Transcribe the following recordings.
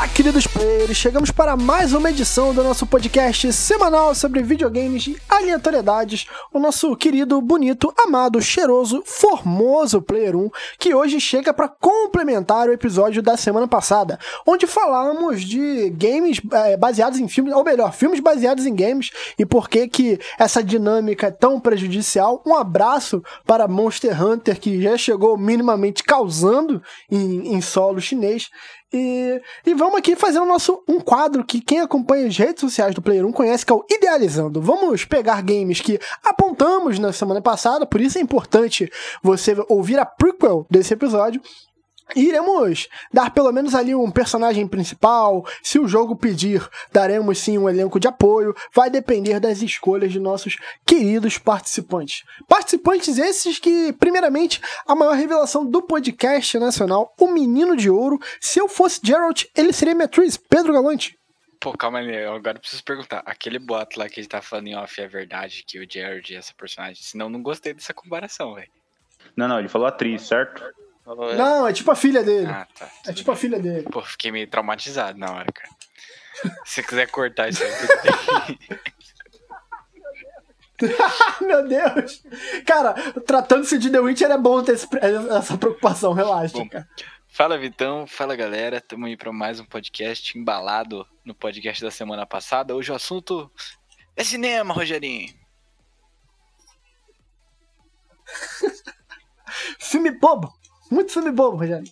Olá, queridos players! Chegamos para mais uma edição do nosso podcast semanal sobre videogames e aleatoriedades. O nosso querido, bonito, amado, cheiroso, formoso Player 1, que hoje chega para complementar o episódio da semana passada, onde falamos de games é, baseados em filmes, ou melhor, filmes baseados em games e por que que essa dinâmica é tão prejudicial. Um abraço para Monster Hunter, que já chegou minimamente causando em, em solo chinês. E, e vamos aqui fazer o nosso, um quadro que quem acompanha as redes sociais do Player 1 conhece, que é o Idealizando. Vamos pegar games que apontamos na semana passada, por isso é importante você ouvir a prequel desse episódio iremos dar pelo menos ali um personagem principal. Se o jogo pedir, daremos sim um elenco de apoio. Vai depender das escolhas de nossos queridos participantes. Participantes esses que, primeiramente, a maior revelação do podcast nacional, o Menino de Ouro. Se eu fosse Geralt, ele seria minha atriz, Pedro Galante. Pô, calma aí, agora eu preciso perguntar. Aquele boato lá que a gente tá falando em off é verdade que o Jared é essa personagem? Senão não gostei dessa comparação, velho. Não, não, ele falou atriz, certo? Falou, é... Não, é tipo a filha dele. Ah, tá. É tipo bem. a filha dele. Pô, fiquei meio traumatizado na hora, cara. Se você quiser cortar isso aí, tudo bem. Meu Deus! Cara, tratando-se de The Witcher é bom ter essa preocupação, relaxa, bom, cara. Fala Vitão, fala galera, estamos aí para mais um podcast embalado no podcast da semana passada. Hoje o assunto é cinema, Rogerinho. Filme bobo! Muito filme bobo, Rogério.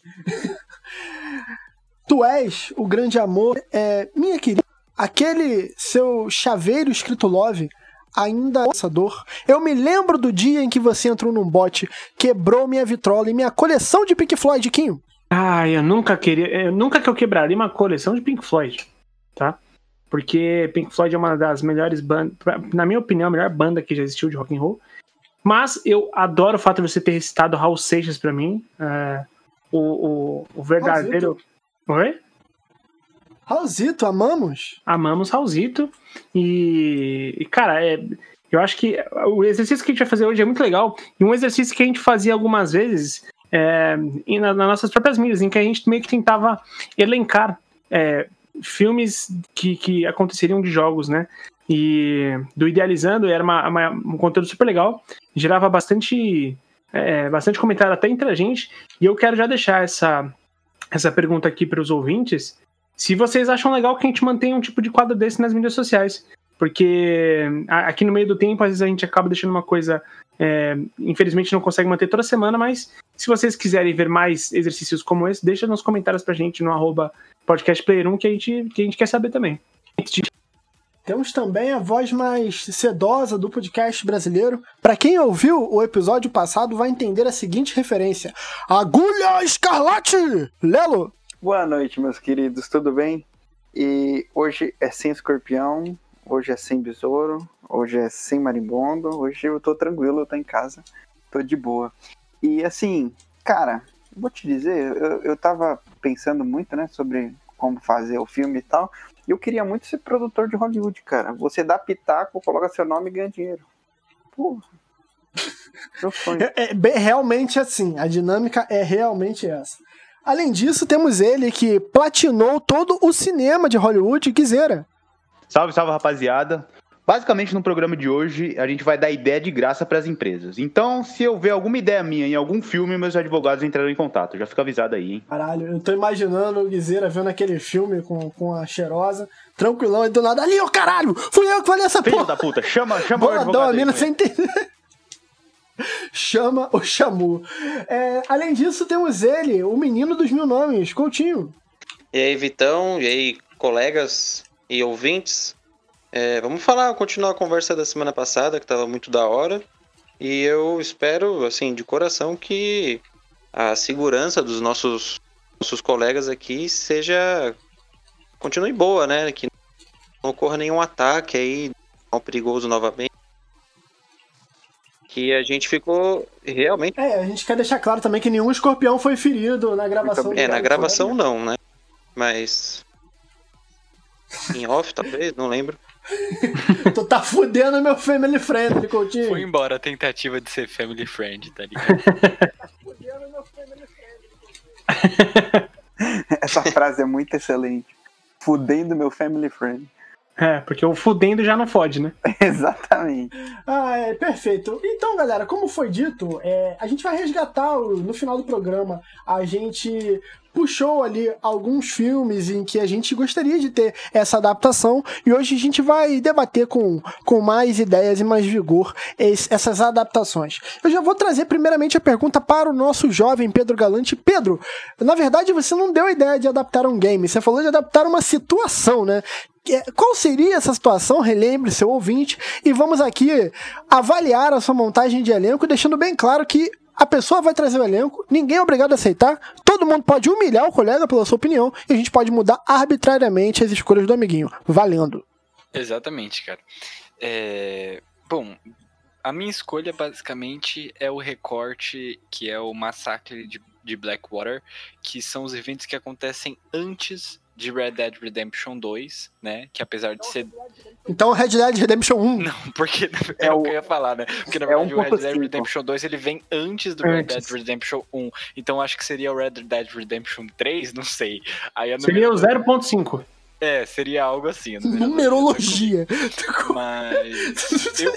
tu és o grande amor. É, minha querida, aquele seu chaveiro escrito love ainda é dor. Eu me lembro do dia em que você entrou num bote, quebrou minha vitrola e minha coleção de Pink Floyd, Quinho. Ah, eu nunca queria. Eu, nunca que eu quebraria uma coleção de Pink Floyd, tá? Porque Pink Floyd é uma das melhores bandas, na minha opinião, a melhor banda que já existiu de rock and roll. Mas eu adoro o fato de você ter recitado Raul Seixas para mim. É, o, o, o, verdadeiro. Raulzito. Oi? Raulzito, amamos? Amamos Raulzito. E, e, cara, é, eu acho que o exercício que a gente vai fazer hoje é muito legal. E um exercício que a gente fazia algumas vezes é, nas nossas próprias mídias, em que a gente meio que tentava elencar é, filmes que, que aconteceriam de jogos, né? E do Idealizando era uma, uma, um conteúdo super legal, gerava bastante, é, bastante comentário até entre a gente. E eu quero já deixar essa, essa pergunta aqui para os ouvintes. Se vocês acham legal que a gente mantenha um tipo de quadro desse nas mídias sociais. Porque aqui no meio do tempo, às vezes a gente acaba deixando uma coisa. É, infelizmente não consegue manter toda semana, mas se vocês quiserem ver mais exercícios como esse, deixa nos comentários pra gente no arroba podcastplayer1 que a gente, que a gente quer saber também. Temos também a voz mais sedosa do podcast brasileiro. Para quem ouviu o episódio passado, vai entender a seguinte referência: Agulha Escarlate! Lelo! Boa noite, meus queridos, tudo bem? E hoje é sem escorpião, hoje é sem besouro, hoje é sem marimbondo, hoje eu tô tranquilo, eu tô em casa, tô de boa. E assim, cara, vou te dizer, eu, eu tava pensando muito, né, sobre como fazer o filme e tal. E eu queria muito ser produtor de Hollywood, cara. Você dá pitaco, coloca seu nome e ganha dinheiro. Porra. É, é, realmente assim, a dinâmica é realmente essa. Além disso, temos ele que platinou todo o cinema de Hollywood, Guizeira. Salve, salve, rapaziada. Basicamente, no programa de hoje, a gente vai dar ideia de graça para as empresas. Então, se eu ver alguma ideia minha em algum filme, meus advogados entrarão em contato. Já fica avisado aí, hein? Caralho, eu tô imaginando o Guizeira vendo aquele filme com, com a cheirosa, tranquilão, e do nada, ali, ô oh, caralho, fui eu que falei essa Filho porra. da puta, chama, chama Boladão, o advogado a mina sem entender. chama o Chamu. É, além disso, temos ele, o menino dos mil nomes, Coutinho. E aí, Vitão, e aí, colegas e ouvintes. É, vamos falar, continuar a conversa da semana passada, que estava muito da hora. E eu espero, assim, de coração, que a segurança dos nossos, nossos colegas aqui seja. continue boa, né? Que não ocorra nenhum ataque aí, tão perigoso novamente. Que a gente ficou realmente. É, a gente quer deixar claro também que nenhum escorpião foi ferido na gravação. É, na gravação não, né? Mas. Em off, talvez, não lembro. tu tá fudendo meu family friend, Coutinho. Foi embora a tentativa de ser family friend, tá ligado? tá fudendo meu family friend. Essa frase é muito excelente. Fudendo meu family friend. É, porque o fudendo já não fode, né? Exatamente. Ah, é, perfeito. Então, galera, como foi dito, é, a gente vai resgatar o- no final do programa. A gente puxou ali alguns filmes em que a gente gostaria de ter essa adaptação e hoje a gente vai debater com, com mais ideias e mais vigor es- essas adaptações. Eu já vou trazer primeiramente a pergunta para o nosso jovem Pedro Galante. Pedro, na verdade você não deu a ideia de adaptar um game, você falou de adaptar uma situação, né? É, Qual seria essa situação? Relembre seu ouvinte e vamos aqui avaliar a sua montagem de elenco, deixando bem claro que a pessoa vai trazer o elenco, ninguém é obrigado a aceitar, todo mundo pode humilhar o colega pela sua opinião e a gente pode mudar arbitrariamente as escolhas do amiguinho. Valendo. Exatamente, cara. É, Bom, a minha escolha basicamente é o recorte que é o massacre de, de Blackwater, que são os eventos que acontecem antes de Red Dead Redemption 2, né? Que apesar de ser. Então, Red Dead Redemption 1. Não, porque é, o que eu ia falar, né? Porque na é verdade o Red Dead 1.5. Redemption 2 ele vem antes do Red Dead Antes. Redemption 1. Então acho que seria o Red Dead Redemption 3, não sei. Aí Seria o numeradora- 0.5. É, seria algo assim. Numerologia. Mas. Eu...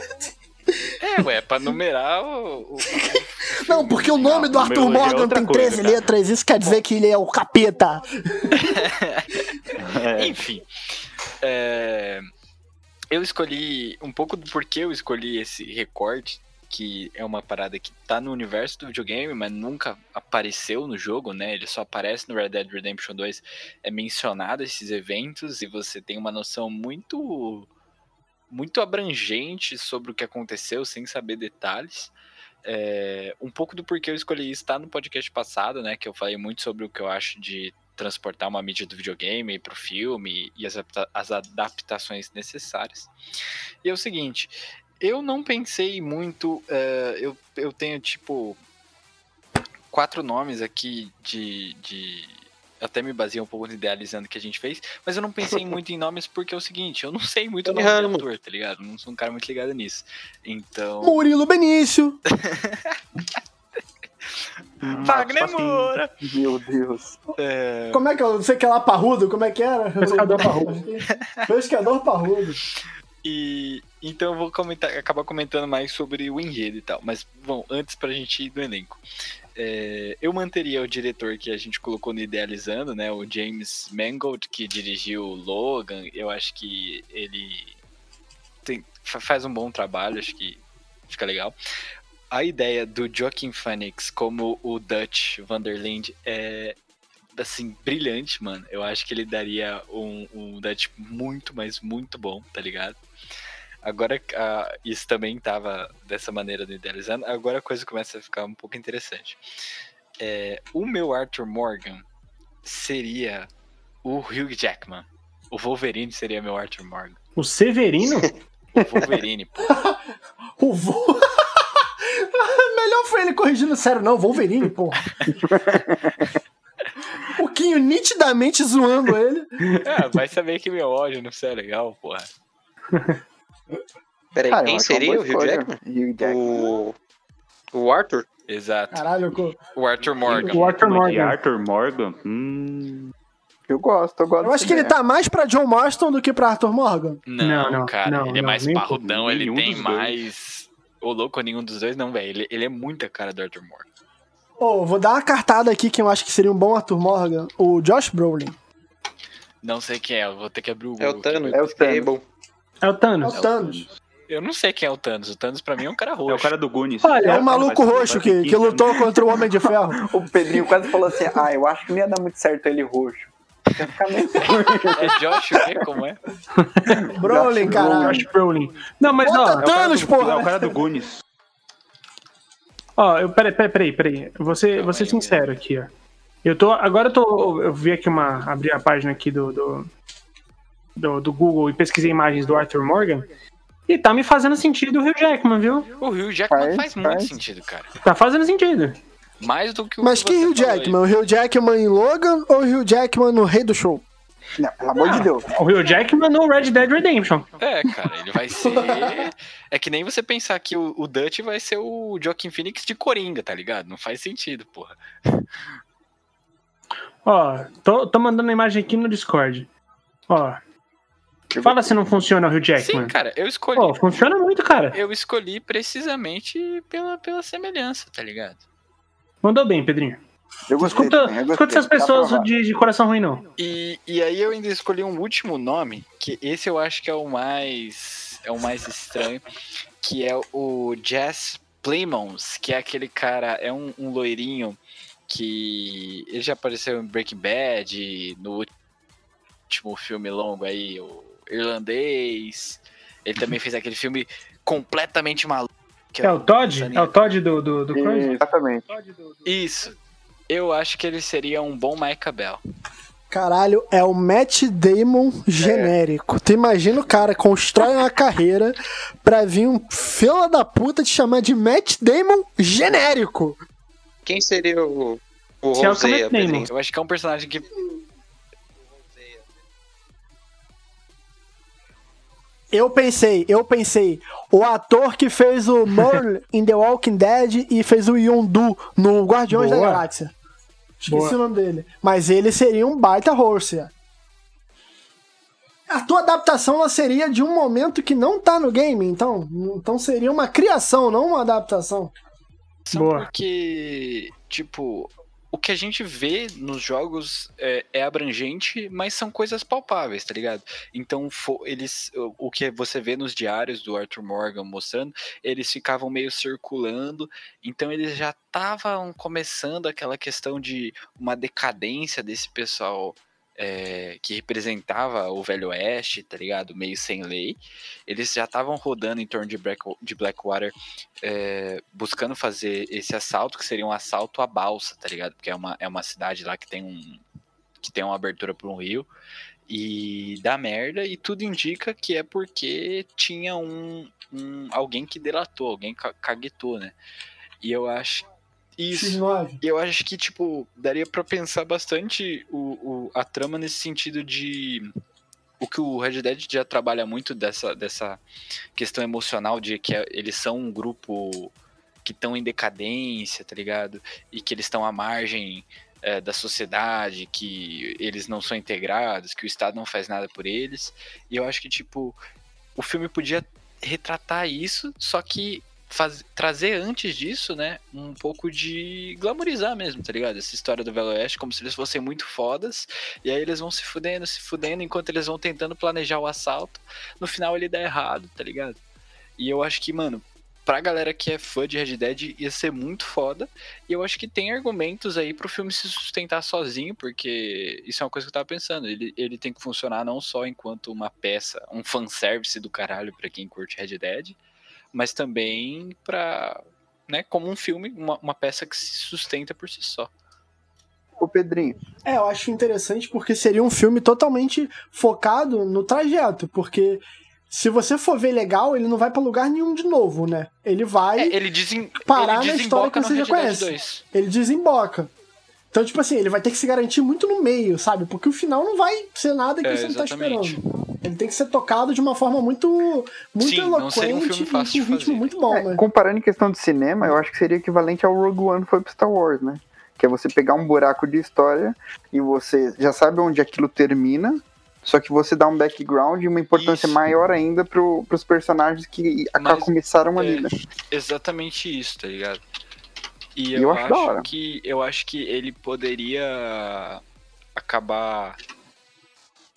É, ué, pra numerar o. o- Não, porque o nome do Arthur é Morgan outra tem coisa, 13 cara. letras, isso quer dizer que ele é o capeta. É. Enfim. é, Eu escolhi um pouco do porquê eu escolhi esse recorte, que é uma parada que tá no universo do videogame, mas nunca apareceu no jogo, né? Ele só aparece no Red Dead Redemption 2. É mencionado esses eventos e você tem uma noção muito muito abrangente sobre o que aconteceu sem saber detalhes. É, um pouco do porquê eu escolhi isso tá no podcast passado, né? Que eu falei muito sobre o que eu acho de transportar uma mídia do videogame para o filme e as, as adaptações necessárias. E é o seguinte, eu não pensei muito, eh, eu, eu tenho tipo quatro nomes aqui de, de até me baseei um pouco no idealizando que a gente fez, mas eu não pensei muito em nomes porque é o seguinte, eu não sei muito nome do ator, tá ligado? Não sou um cara muito ligado nisso. Então, Murilo Benício. Wagner Marcos Pasquim. Moura! Meu Deus. É, Como é que eu não sei que é lá parrudo? Como é que era? Pescador parrudo. Pescador parrudo. E então eu vou comentar, acabar comentando mais sobre o enredo e tal. Mas, bom, antes pra gente ir no elenco. É, eu manteria o diretor que a gente colocou no Idealizando, né? O James Mangold, que dirigiu Logan. Eu acho que ele tem- fa- faz um bom trabalho, acho que fica legal. A ideia do Joaquin Phoenix como o Dutch Vanderland é assim, brilhante, mano. Eu acho que ele daria um, um Dutch muito, mas muito bom, tá ligado? Agora, ah, isso também tava dessa maneira no Idealizando. Agora a coisa começa a ficar um pouco interessante. É, o meu Arthur Morgan seria o Hugh Jackman. O Wolverine seria meu Arthur Morgan. O Severino? O Wolverine, pô. O Vo... Melhor foi ele corrigindo sério, não, Wolverine, porra. o Quinho nitidamente zoando ele. Ah, vai saber que meu ódio não é legal, porra. Peraí, Cara, eu quem seria o Hugh. Jackman? Hugh Jackman. O. O Arthur? Exato. Caralho, O Arthur Morgan. O Arthur Mas de Morgan. Arthur Morgan? Hum. Eu gosto, eu gosto. eu acho que ele tá mais pra John Marston do que pra Arthur Morgan. Não, Não, não, cara, não, ele é mais parrudão, ele Nenhum tem mais. Ô, louco, nenhum dos dois, não, velho. Ele, ele é muita cara do Arthur Morgan. Ô, vou dar uma cartada aqui que eu acho que seria um bom Arthur Morgan. O Josh Brolin. Não sei quem é, eu vou ter que abrir o É Google. o aqui. Thanos. É o Thanos. É o É Thanos. o Thanos. Eu não sei quem é o Thanos. O Thanos pra mim é um cara É o roxo. cara do Goonies. Olha, É o maluco Vai- vai roxo que, 15 que lutou contra o Homem de Ferro. O Pedrinho quase falou assim: Ah, eu acho que não ia dar muito certo ele roxo. Ia ficar meio É Josh o quê? Como é? Brolin, caralho. Josh Brolin. Não, mas Bota ó, É Thanos, do- porra. É o cara do Goonies. ó, eu, peraí, peraí, peraí, peraí. Vou ser, Calma vou ser sincero aqui, ó. Eu tô, agora eu tô, eu vi aqui uma, abri a página aqui do, do, do, do Google e pesquisei imagens do Arthur Morgan. E tá me fazendo sentido o Hugh Jackman, viu? O Hugh Jackman faz, Faz, muito faz. sentido, cara. Tá fazendo sentido. Mais do que o Mas que Hugh falou aí. Jackman? O Hugh Jackman em Logan ou o Hugh Jackman no Rei do Show? Não, pelo amor de Deus. O Hugh Jackman no Red Dead Redemption. É, cara, ele vai ser. É que nem você pensar que o, o Dutch vai ser o Joaquin Phoenix de Coringa, tá ligado? Não faz sentido, porra. Ó, tô, tô mandando a imagem aqui no Discord. Ó. Fala se não funciona o Hugh Jackman. Sim, cara, eu escolhi. Pô, funciona muito, cara. Eu escolhi precisamente pela, pela semelhança, tá ligado? Mandou bem, Pedrinho. Eu gostei. Escuta, também, eu gostei. escuta essas Tá pessoas de, de coração ruim, não. E, e aí eu ainda escolhi um último nome, que esse eu acho que é o mais é o mais estranho, que é o Jazz Plymouth, que é aquele cara, é um, um loirinho que ele já apareceu em Breaking Bad, no último filme longo aí, o Irlandês. Ele também fez aquele filme completamente maluco. que É o Todd? É o Todd do, do, do coisa? Exatamente. Isso. Eu acho que ele seria um bom Michael Bell. Caralho, é o Matt Damon genérico. Tu imagina o cara constrói uma carreira pra vir um fila da puta te chamar de Matt Damon genérico. Quem seria o, o é. Pedrinho? Eu acho que é um personagem que Eu pensei, eu pensei, o ator que fez o Merle em The Walking Dead e fez o Yondu no Guardiões Boa. da Galáxia. Esqueci Boa. o nome dele. Mas ele seria um baita Horseia. A tua adaptação ela seria de um momento que não tá no game, então. Então seria uma criação, não uma adaptação. Boa. porque, tipo, o que a gente vê nos jogos é, é abrangente, mas são coisas palpáveis, tá ligado? Então, eles, o que você vê nos diários do Arthur Morgan mostrando, eles ficavam meio circulando, então eles já estavam começando aquela questão de uma decadência desse pessoal é, que representava o Velho Oeste, tá ligado? Meio sem lei. Eles já estavam rodando em torno de, Black, de Blackwater é, buscando fazer esse assalto, que seria um assalto à balsa, tá ligado? Porque é uma, é uma cidade lá que tem um. que tem uma abertura para um rio. E dá merda, e tudo indica que é porque tinha um, um alguém que delatou, alguém ca- caguetou, né? E eu acho. Isso. X9. E eu acho que, tipo, daria pra pensar bastante o, o- a trama nesse sentido de. O que o Red Dead já trabalha muito dessa, dessa questão emocional de que é- eles são um grupo que estão em decadência, tá ligado? E que eles estão à margem é, da sociedade, que eles não são integrados, que o Estado não faz nada por eles. E eu acho que, tipo, o filme podia retratar isso, só que faz- trazer antes disso, né, um pouco de glamorizar mesmo, tá ligado? Essa história do Velho Oeste, como se eles fossem muito fodas, e aí eles vão se fudendo, se fudendo, enquanto eles vão tentando planejar o assalto, no final ele dá errado, tá ligado? E eu acho que, mano, pra galera que é fã de Red Dead, ia ser muito foda, e eu acho que tem argumentos aí pro filme se sustentar sozinho, porque isso é uma coisa que eu tava pensando, ele, ele tem que funcionar não só enquanto uma peça, um fanservice do caralho pra quem curte Red Dead, mas também pra, né, como um filme, uma, uma peça que se sustenta por si só. Ô, Pedrinho, É, eu acho interessante porque seria um filme totalmente focado no trajeto, porque se você for ver legal, ele não vai pra lugar nenhum de novo, né? Ele vai, É, ele, desen, parar ele na história que você já conhece. 2. ele desemboca. Então, tipo assim, ele vai ter que se garantir muito no meio, sabe? Porque o final não vai ser nada que É, você não tá exatamente. esperando. Ele tem que ser tocado de uma forma muito, muito Sim, um eloquente filme e com um ritmo fazer. muito bom, é, né? comparando em questão de cinema, eu acho que seria equivalente ao Rogue One foi pro Star Wars, né? Que é você pegar um buraco de história e você já sabe onde aquilo termina, só que você dá um background e uma importância Isso. maior ainda pro, pros personagens que Mas, começaram ali, é, né? Exatamente isso, tá ligado? E Eu eu, acho acho que eu acho que ele poderia acabar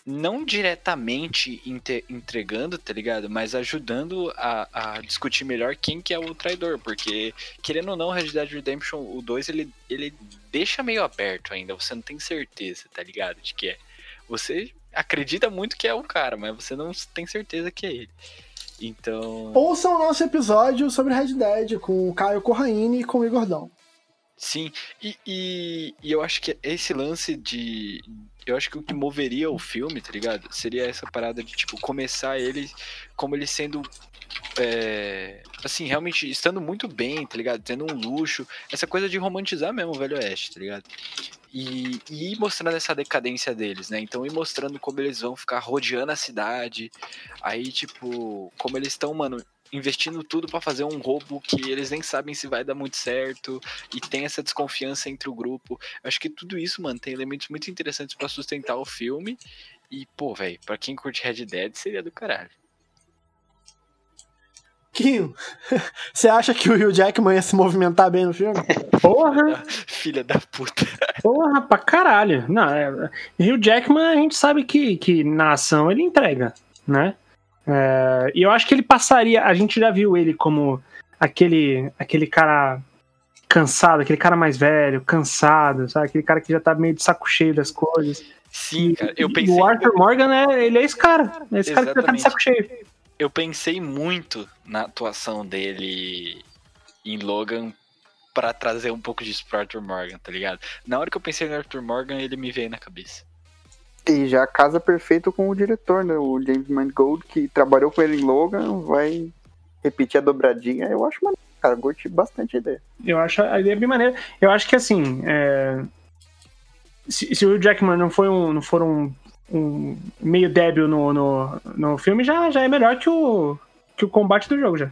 não diretamente entregando, tá ligado? Mas ajudando a, a discutir melhor quem que é o traidor, porque querendo ou não, Red Dead Redemption o 2 ele, ele deixa meio aberto ainda, você não tem certeza, tá ligado? De que é. Você acredita muito que é o cara, mas você não tem certeza que é ele. Então. Ouçam o nosso episódio sobre Red Dead com o Caio Corraine e com o Igor Dão. Sim, e, e, e eu acho que esse lance de. Eu acho que o que moveria o filme, tá ligado? Seria essa parada de, tipo, começar ele como ele sendo. é, assim, realmente estando muito bem, tá ligado? Tendo um luxo. Essa coisa de romantizar mesmo o Velho Oeste, tá ligado? E, e ir mostrando essa decadência deles, né? Então ir mostrando como eles vão ficar rodeando a cidade. Aí, tipo, como eles estão, mano, investindo tudo pra fazer um roubo que eles nem sabem se vai dar muito certo e tem essa desconfiança entre o grupo. Eu acho que tudo isso, mano, tem elementos muito interessantes pra sustentar o filme E, pô, velho, pra quem curte Red Dead, seria do caralho. Quinho, você acha que o Hugh Jackman ia se movimentar bem no filme? Porra, Filha da puta. porra, pra caralho. Não, é, Hugh Jackman, a gente sabe que, que na ação ele entrega, né? É, e eu acho que ele passaria. A gente já viu ele como aquele, aquele cara cansado, aquele cara mais velho, cansado, sabe? Aquele cara que já tá meio de saco cheio das coisas. Sim, cara, eu E pensei. O Arthur Morgan, é, ele é esse cara. É esse cara que já tá de Exatamente. saco cheio. Eu pensei muito na atuação dele em Logan pra trazer um pouco disso pro Arthur Morgan, tá ligado? Na hora que eu pensei no Arthur Morgan, ele me veio na cabeça. E já casa perfeito com o diretor, né? O James Mangold, que trabalhou com ele em Logan, vai repetir a dobradinha. Eu acho maneiro, cara. Curti bastante a ideia. Eu acho a ideia bem maneira. Eu acho que assim. é, Se, se o Jackman não, foi um, não for um, um meio débil no, no, no filme, já, já é melhor que o, que o combate do jogo já.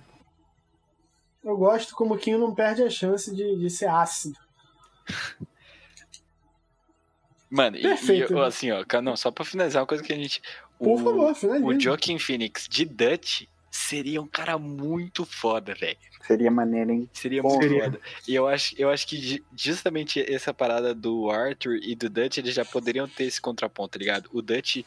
Eu gosto como o Quinho não perde a chance de, de ser ácido. Mano, e- e, Perfeito, eu, né? assim, ó, cara, não, só pra finalizar uma coisa que a gente. Por o, favor, finaliza. o Joaquin Phoenix de Dutch seria um cara muito foda, velho. Seria maneiro, hein? Seria Bom, muito seria. foda. E eu acho, eu acho que ju- justamente essa parada do Arthur e do Dutch, eles já poderiam ter esse contraponto, tá ligado? O Dutch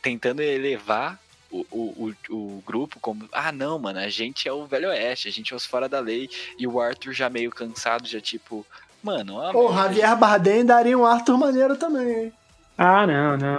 tentando elevar o, o, o, o grupo como, ah, não, mano, a gente é o Velho Oeste, a gente é os fora da lei. E o Arthur já meio cansado, já tipo, mano, ó, O Javier Bardem daria um Arthur maneiro também, hein? Ah, não, não.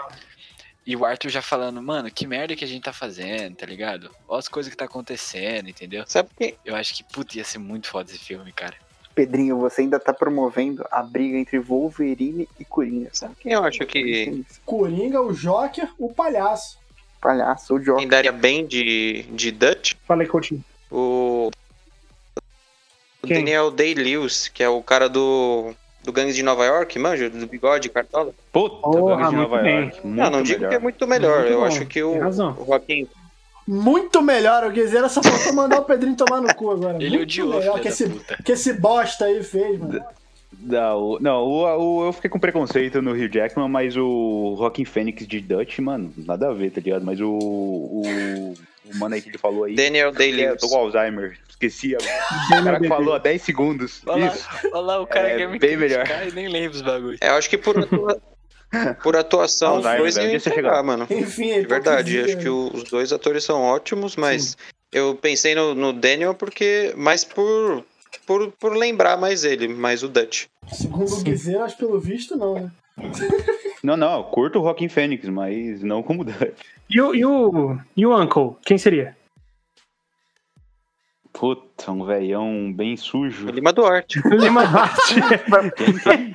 E o Arthur já falando, mano, que merda que a gente tá fazendo, tá ligado? Olha as coisas que tá acontecendo, entendeu? Sabe quem? Eu acho que, puta, ia ser muito foda esse filme, cara. Pedrinho, você ainda tá promovendo a briga entre Wolverine e Coringa. Sabe quem eu acho que. Coringa, o Joker, o palhaço. Palhaço, o Joker. quem daria bem de, de Dutch? Falei, Coutinho. O Quem? Daniel Day-Lewis, que é o cara do, do Gangue de Nova York, manja? Do bigode, cartola. Puta, Porra, Gangue de muito Nova bem. York. não, não muito digo melhor. que é muito melhor. Muito eu bom, acho que o, o Joaquim Muito melhor, o Guizeira só faltou mandar o Pedrinho tomar no cu agora. Ele Muito odiou, melhor que esse, puta. que esse bosta aí fez, mano. Não, não o, o- eu fiquei com preconceito no Hugh Jackman, mas o Rockin' Fênix de Dutch, mano, nada a ver, tá ligado? Mas o, o, o mano aí que ele falou aí. Daniel É, Day-Lewis. tô com Alzheimer, esqueci. O cara que falou há 10 segundos. Olha lá, Isso. olha lá, o cara É, quer me bem melhor. e nem lembra os bagulhos. É, eu acho que por, atua- por atuação, os dois iam entregar, mano. Enfim, é De verdade, acho que o- os dois atores são ótimos, mas eu pensei no, no Daniel porque mais por, por, por lembrar mais ele, mais o Dutch. Segundo o Guizeira, acho que pelo visto não, né? Não, não, eu curto o Rockin' Fênix, mas não como Dutch. E o, e o, e o Uncle? Quem seria? Puta, um velhão bem sujo. Lima Duarte. Lima Duarte. Quem?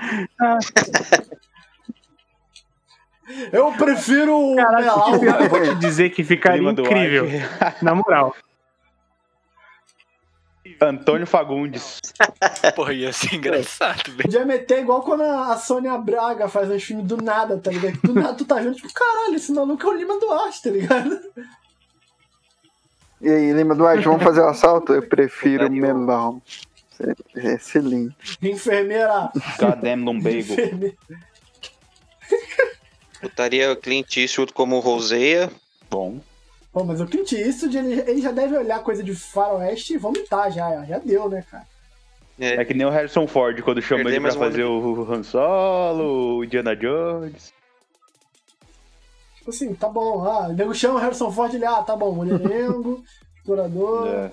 Eu prefiro o Melau. eu vou te dizer que ficaria Lima incrível. Duarte. Na moral. Antônio Fagundes. Porra, ia ser engraçado, velho. Podia meter igual quando a Sônia Braga faz uns filmes do nada, tá ligado? Do nada tu tá vendo, tipo, caralho, esse maluco é o Lima Duarte, tá ligado? E aí, Lima Duarte, vamos fazer o assalto? Eu prefiro melão. É Excelente. Enfermeira. Goddamn lumbago. Enfermeira. Botaria Clint Eastwood como Roseia. Bom. Pô, mas o Clint Eastwood, ele, ele já deve olhar coisa de faroeste e vomitar já, já deu, né, cara? É, É que nem o Harrison Ford quando chama ele pra fazer o Han Solo, o Indiana Jones. Tipo assim, tá bom, ah, o nego chama o Harrison Ford, ele, ah, tá bom, mulherengo, explorador. É.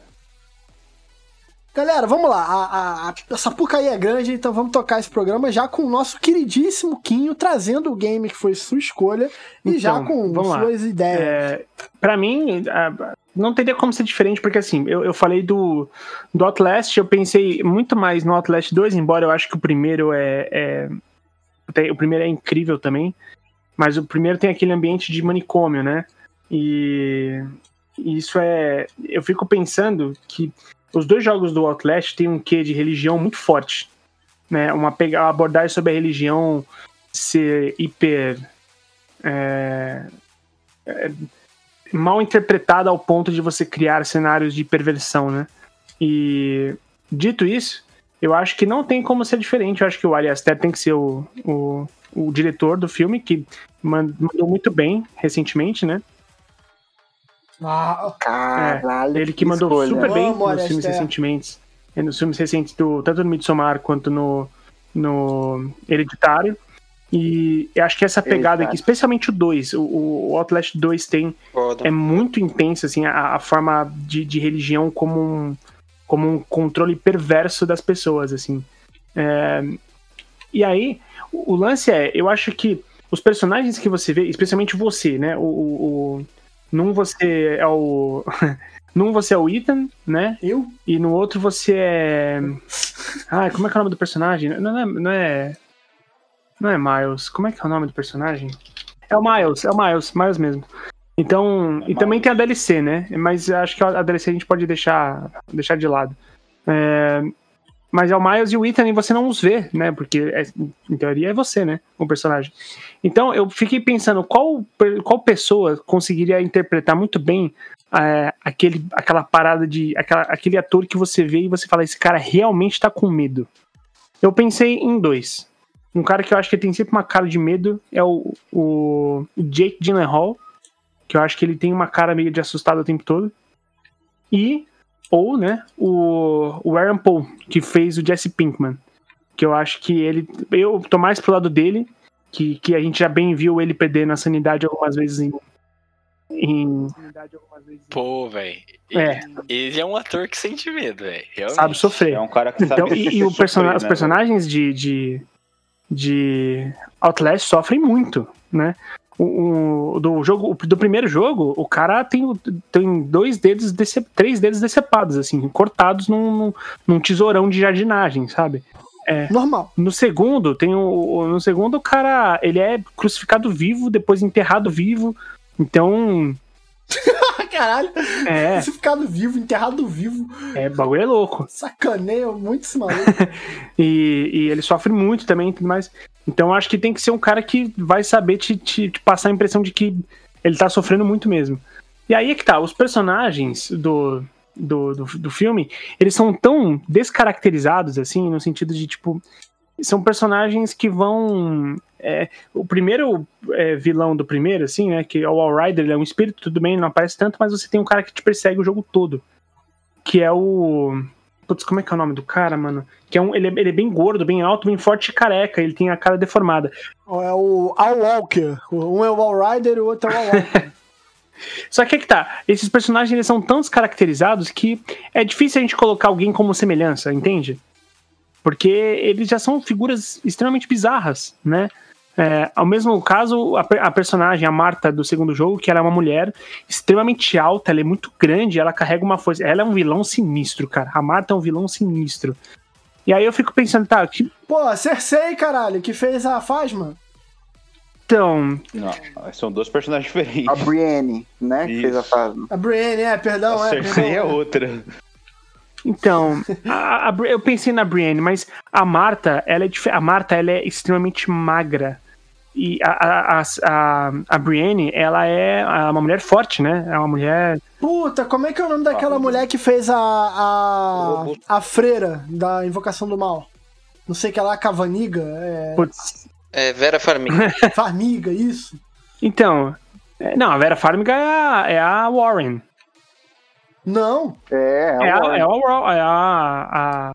Galera, vamos lá. A, a, a, essa puca aí é grande, então vamos tocar esse programa já com o nosso queridíssimo Quinho trazendo o game que foi sua escolha e já Então, com vamos lá. suas ideias. É, para mim, não teria como ser diferente, porque assim, eu, eu falei do, do Outlast, eu pensei muito mais no Outlast 2, embora eu acho que o primeiro é, é- o primeiro é incrível também, mas o primeiro tem aquele ambiente de manicômio, né? E e isso é. Eu fico pensando que os dois jogos do Outlast têm um quê de religião muito forte. Né? Uma, uma abordagem sobre a religião ser hiper. é, é, mal interpretada ao ponto de você criar cenários de perversão, né? E dito isso, eu acho que não tem como ser diferente. Eu acho que o Ari Aster tem que ser o, o, o diretor do filme, que man- mandou muito bem recentemente, né? Ah, Caralho. Ele que mandou escolha. super bem Vamos, nos filmes Aresté. recentemente. é, Nos filmes recentes, do, tanto no Midsommar quanto no, no Hereditário. E eu acho que essa pegada aqui, especialmente o 2, o, o Outlast 2 tem, Foda. é muito intensa, assim, a, a forma de, de religião como um, como um controle perverso das pessoas, assim. É, e aí, o, o lance é, eu acho que os personagens que você vê, especialmente você, né? O, o, o- num você é o. num você é o Ethan, né? eu? E no outro você é. Ah, como é que é o nome do personagem? Não é. Não é, não é Miles. Como é que é o nome do personagem? É o Miles, é o Miles, Miles mesmo. Então. É e também tem a DLC, né? Mas acho que a DLC a gente pode deixar, deixar de lado. É, mas é o Miles e o Ethan e você não os vê, né? Porque é- em teoria é você, né? O personagem. Então eu fiquei pensando qual, qual pessoa conseguiria interpretar muito bem é, aquele, aquela parada de. Aquela, aquele ator que você vê e você fala, esse cara realmente tá com medo. Eu pensei em dois. Um cara que eu acho que tem sempre uma cara de medo é o, o Jake Gyllenhaal, que eu acho que ele tem uma cara meio de assustado o tempo todo. E, ou, né, o, o Aaron Paul, que fez o Jesse Pinkman. Que eu acho que ele. Eu tô mais pro lado dele, que, que a gente já bem viu ele perdendo a sanidade algumas vezes em. em Pô, velho. é, Ele é um ator que sente medo, velho. Sabe sofrer. É um cara que Então, sabe e, e o sofrer, persona- os né, personagens de, de, de Outlast sofrem muito, né? O, o- do jogo do primeiro jogo, o cara tem, tem dois dedos, três dedos decepados, assim, cortados num, num, num tesourão de jardinagem, sabe? Normal. No segundo, tem o, o- no segundo o cara, ele é crucificado vivo, depois enterrado vivo. Então, Caralho. é, Crucificado vivo, enterrado vivo. é bagulho é louco. Sacaneio muito esse maluco. E, e ele sofre muito também e tudo mais. Então acho que tem que ser um cara que vai saber te, te- te passar a impressão de que ele tá sofrendo muito mesmo. E aí é que tá, os personagens do, do, do, do filme, eles são tão descaracterizados, assim, no sentido de, tipo, são personagens que vão. é, o primeiro é, vilão do primeiro, assim, né? Que é o All Rider, ele é um espírito, tudo bem, não aparece tanto, mas você tem um cara que te persegue o jogo todo. Que é o. Putz, como é que é o nome do cara, mano? Que é um, ele, é, ele é bem gordo, bem alto, bem forte e careca. Ele tem a cara deformada. É o All Walker. Um é o All Rider e o outro é o Walker. Só que é que tá, esses personagens eles são tão descaracterizados que é difícil a gente colocar alguém como semelhança, entende? Porque eles já são figuras extremamente bizarras, né? É, ao mesmo caso, a, a personagem, a Marta do segundo jogo, que ela é uma mulher extremamente alta, ela é muito grande, ela carrega uma força. Ela é um vilão sinistro, cara. A Marta é um vilão sinistro. E aí eu fico pensando, tá, que, Pô, a Cersei, caralho, que fez a Fasma. então, Não, são dois personagens diferentes. A Brienne, né? Que Isso. fez a Fasma. A Brienne, é, perdão, A é. Cersei é perdão. outra. Então, a- a eu pensei na Brienne, mas a Marta, ela é dif- a Marta, ela é extremamente magra. E a, a, a, a, Brienne, ela é uma mulher forte, né? É uma mulher. Puta, como é que é o nome daquela mulher que fez a. a. a freira da Invocação do Mal? Não sei que ela, Cavaniga, é. Putz. É Vera Farmiga. Farmiga, isso. Então. é, Não, a Vera Farmiga é a, é a Warren. Não. É, É é, a, é a, Wa- é a, a,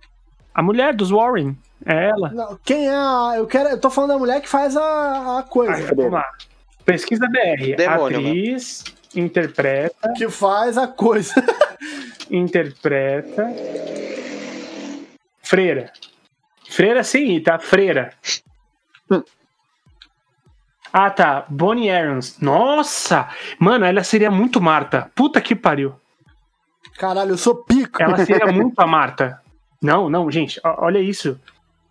a mulher dos Warren. É ela. não. Quem é a. Eu, quero, eu tô falando da mulher que faz a, a coisa. Ah, vamos lá. Pesquisa BR. Demônio, Atriz, interpreta, Que faz a coisa. interpreta. Freira. Freira sim, tá? Freira. Ah, tá. Bonnie Aarons. Nossa! Mano, ela seria muito Marta. Puta que pariu. Caralho, eu sou pico. Ela seria muito a Marta. Não, não, gente, olha isso.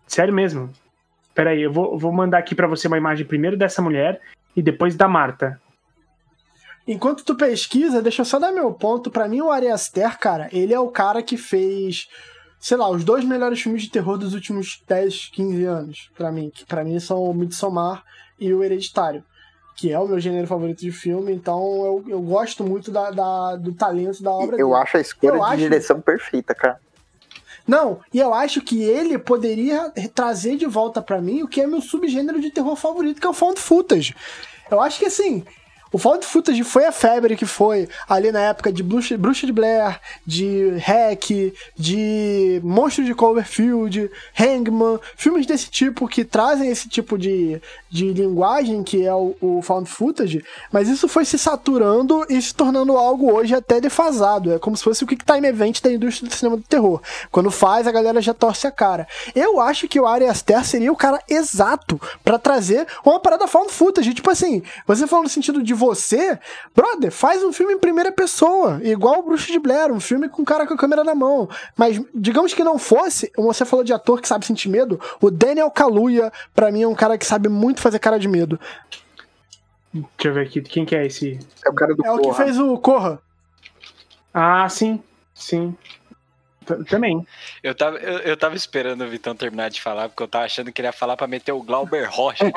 Sério mesmo. Pera aí, eu vou, vou mandar aqui pra você uma imagem primeiro dessa mulher e depois da Marta. Enquanto tu pesquisa, deixa eu só dar meu ponto. Pra mim, o Ari Aster, cara, ele é o cara que fez, sei lá, os dois melhores filmes de terror dos últimos 10, 15 anos. Pra mim, que pra mim são o Midsommar e o Hereditário, que é o meu gênero favorito de filme. Então, eu, eu gosto muito da, da- do talento da obra Eu dele. acho a escolha Eu de acho- direção perfeita, cara. Não, e eu acho que ele poderia trazer de volta pra mim o que é meu subgênero de terror favorito, que é o found footage. Eu acho que assim, o found footage foi a febre que foi ali na época de Bruxa, de Blair, de Hack, de Monstro de Cloverfield, Hangman, filmes desse tipo que trazem esse tipo de, de linguagem que é o, o found footage, mas isso foi se saturando e se tornando algo hoje até defasado. É como se fosse o Quick Time Event da indústria do cinema do terror. Quando faz, a galera já torce a cara. Eu acho que o Ari Aster seria o cara exato para trazer uma parada found footage. Tipo assim, você falou no sentido de você, brother, faz um filme em primeira pessoa, igual o Bruxa de Blair, um filme com o cara com a câmera na mão. Mas digamos que não fosse, você falou de ator que sabe sentir medo, o Daniel Kaluuya, para mim, é um cara que sabe muito fazer cara de medo. Deixa eu ver aqui, quem que é esse? É o cara do É o que Corra. fez o Corra. Ah, sim, sim. Também. Eu tava, eu, eu tava esperando o Vitão terminar de falar, porque eu tava achando que ele ia falar pra meter o Glauber Rocha.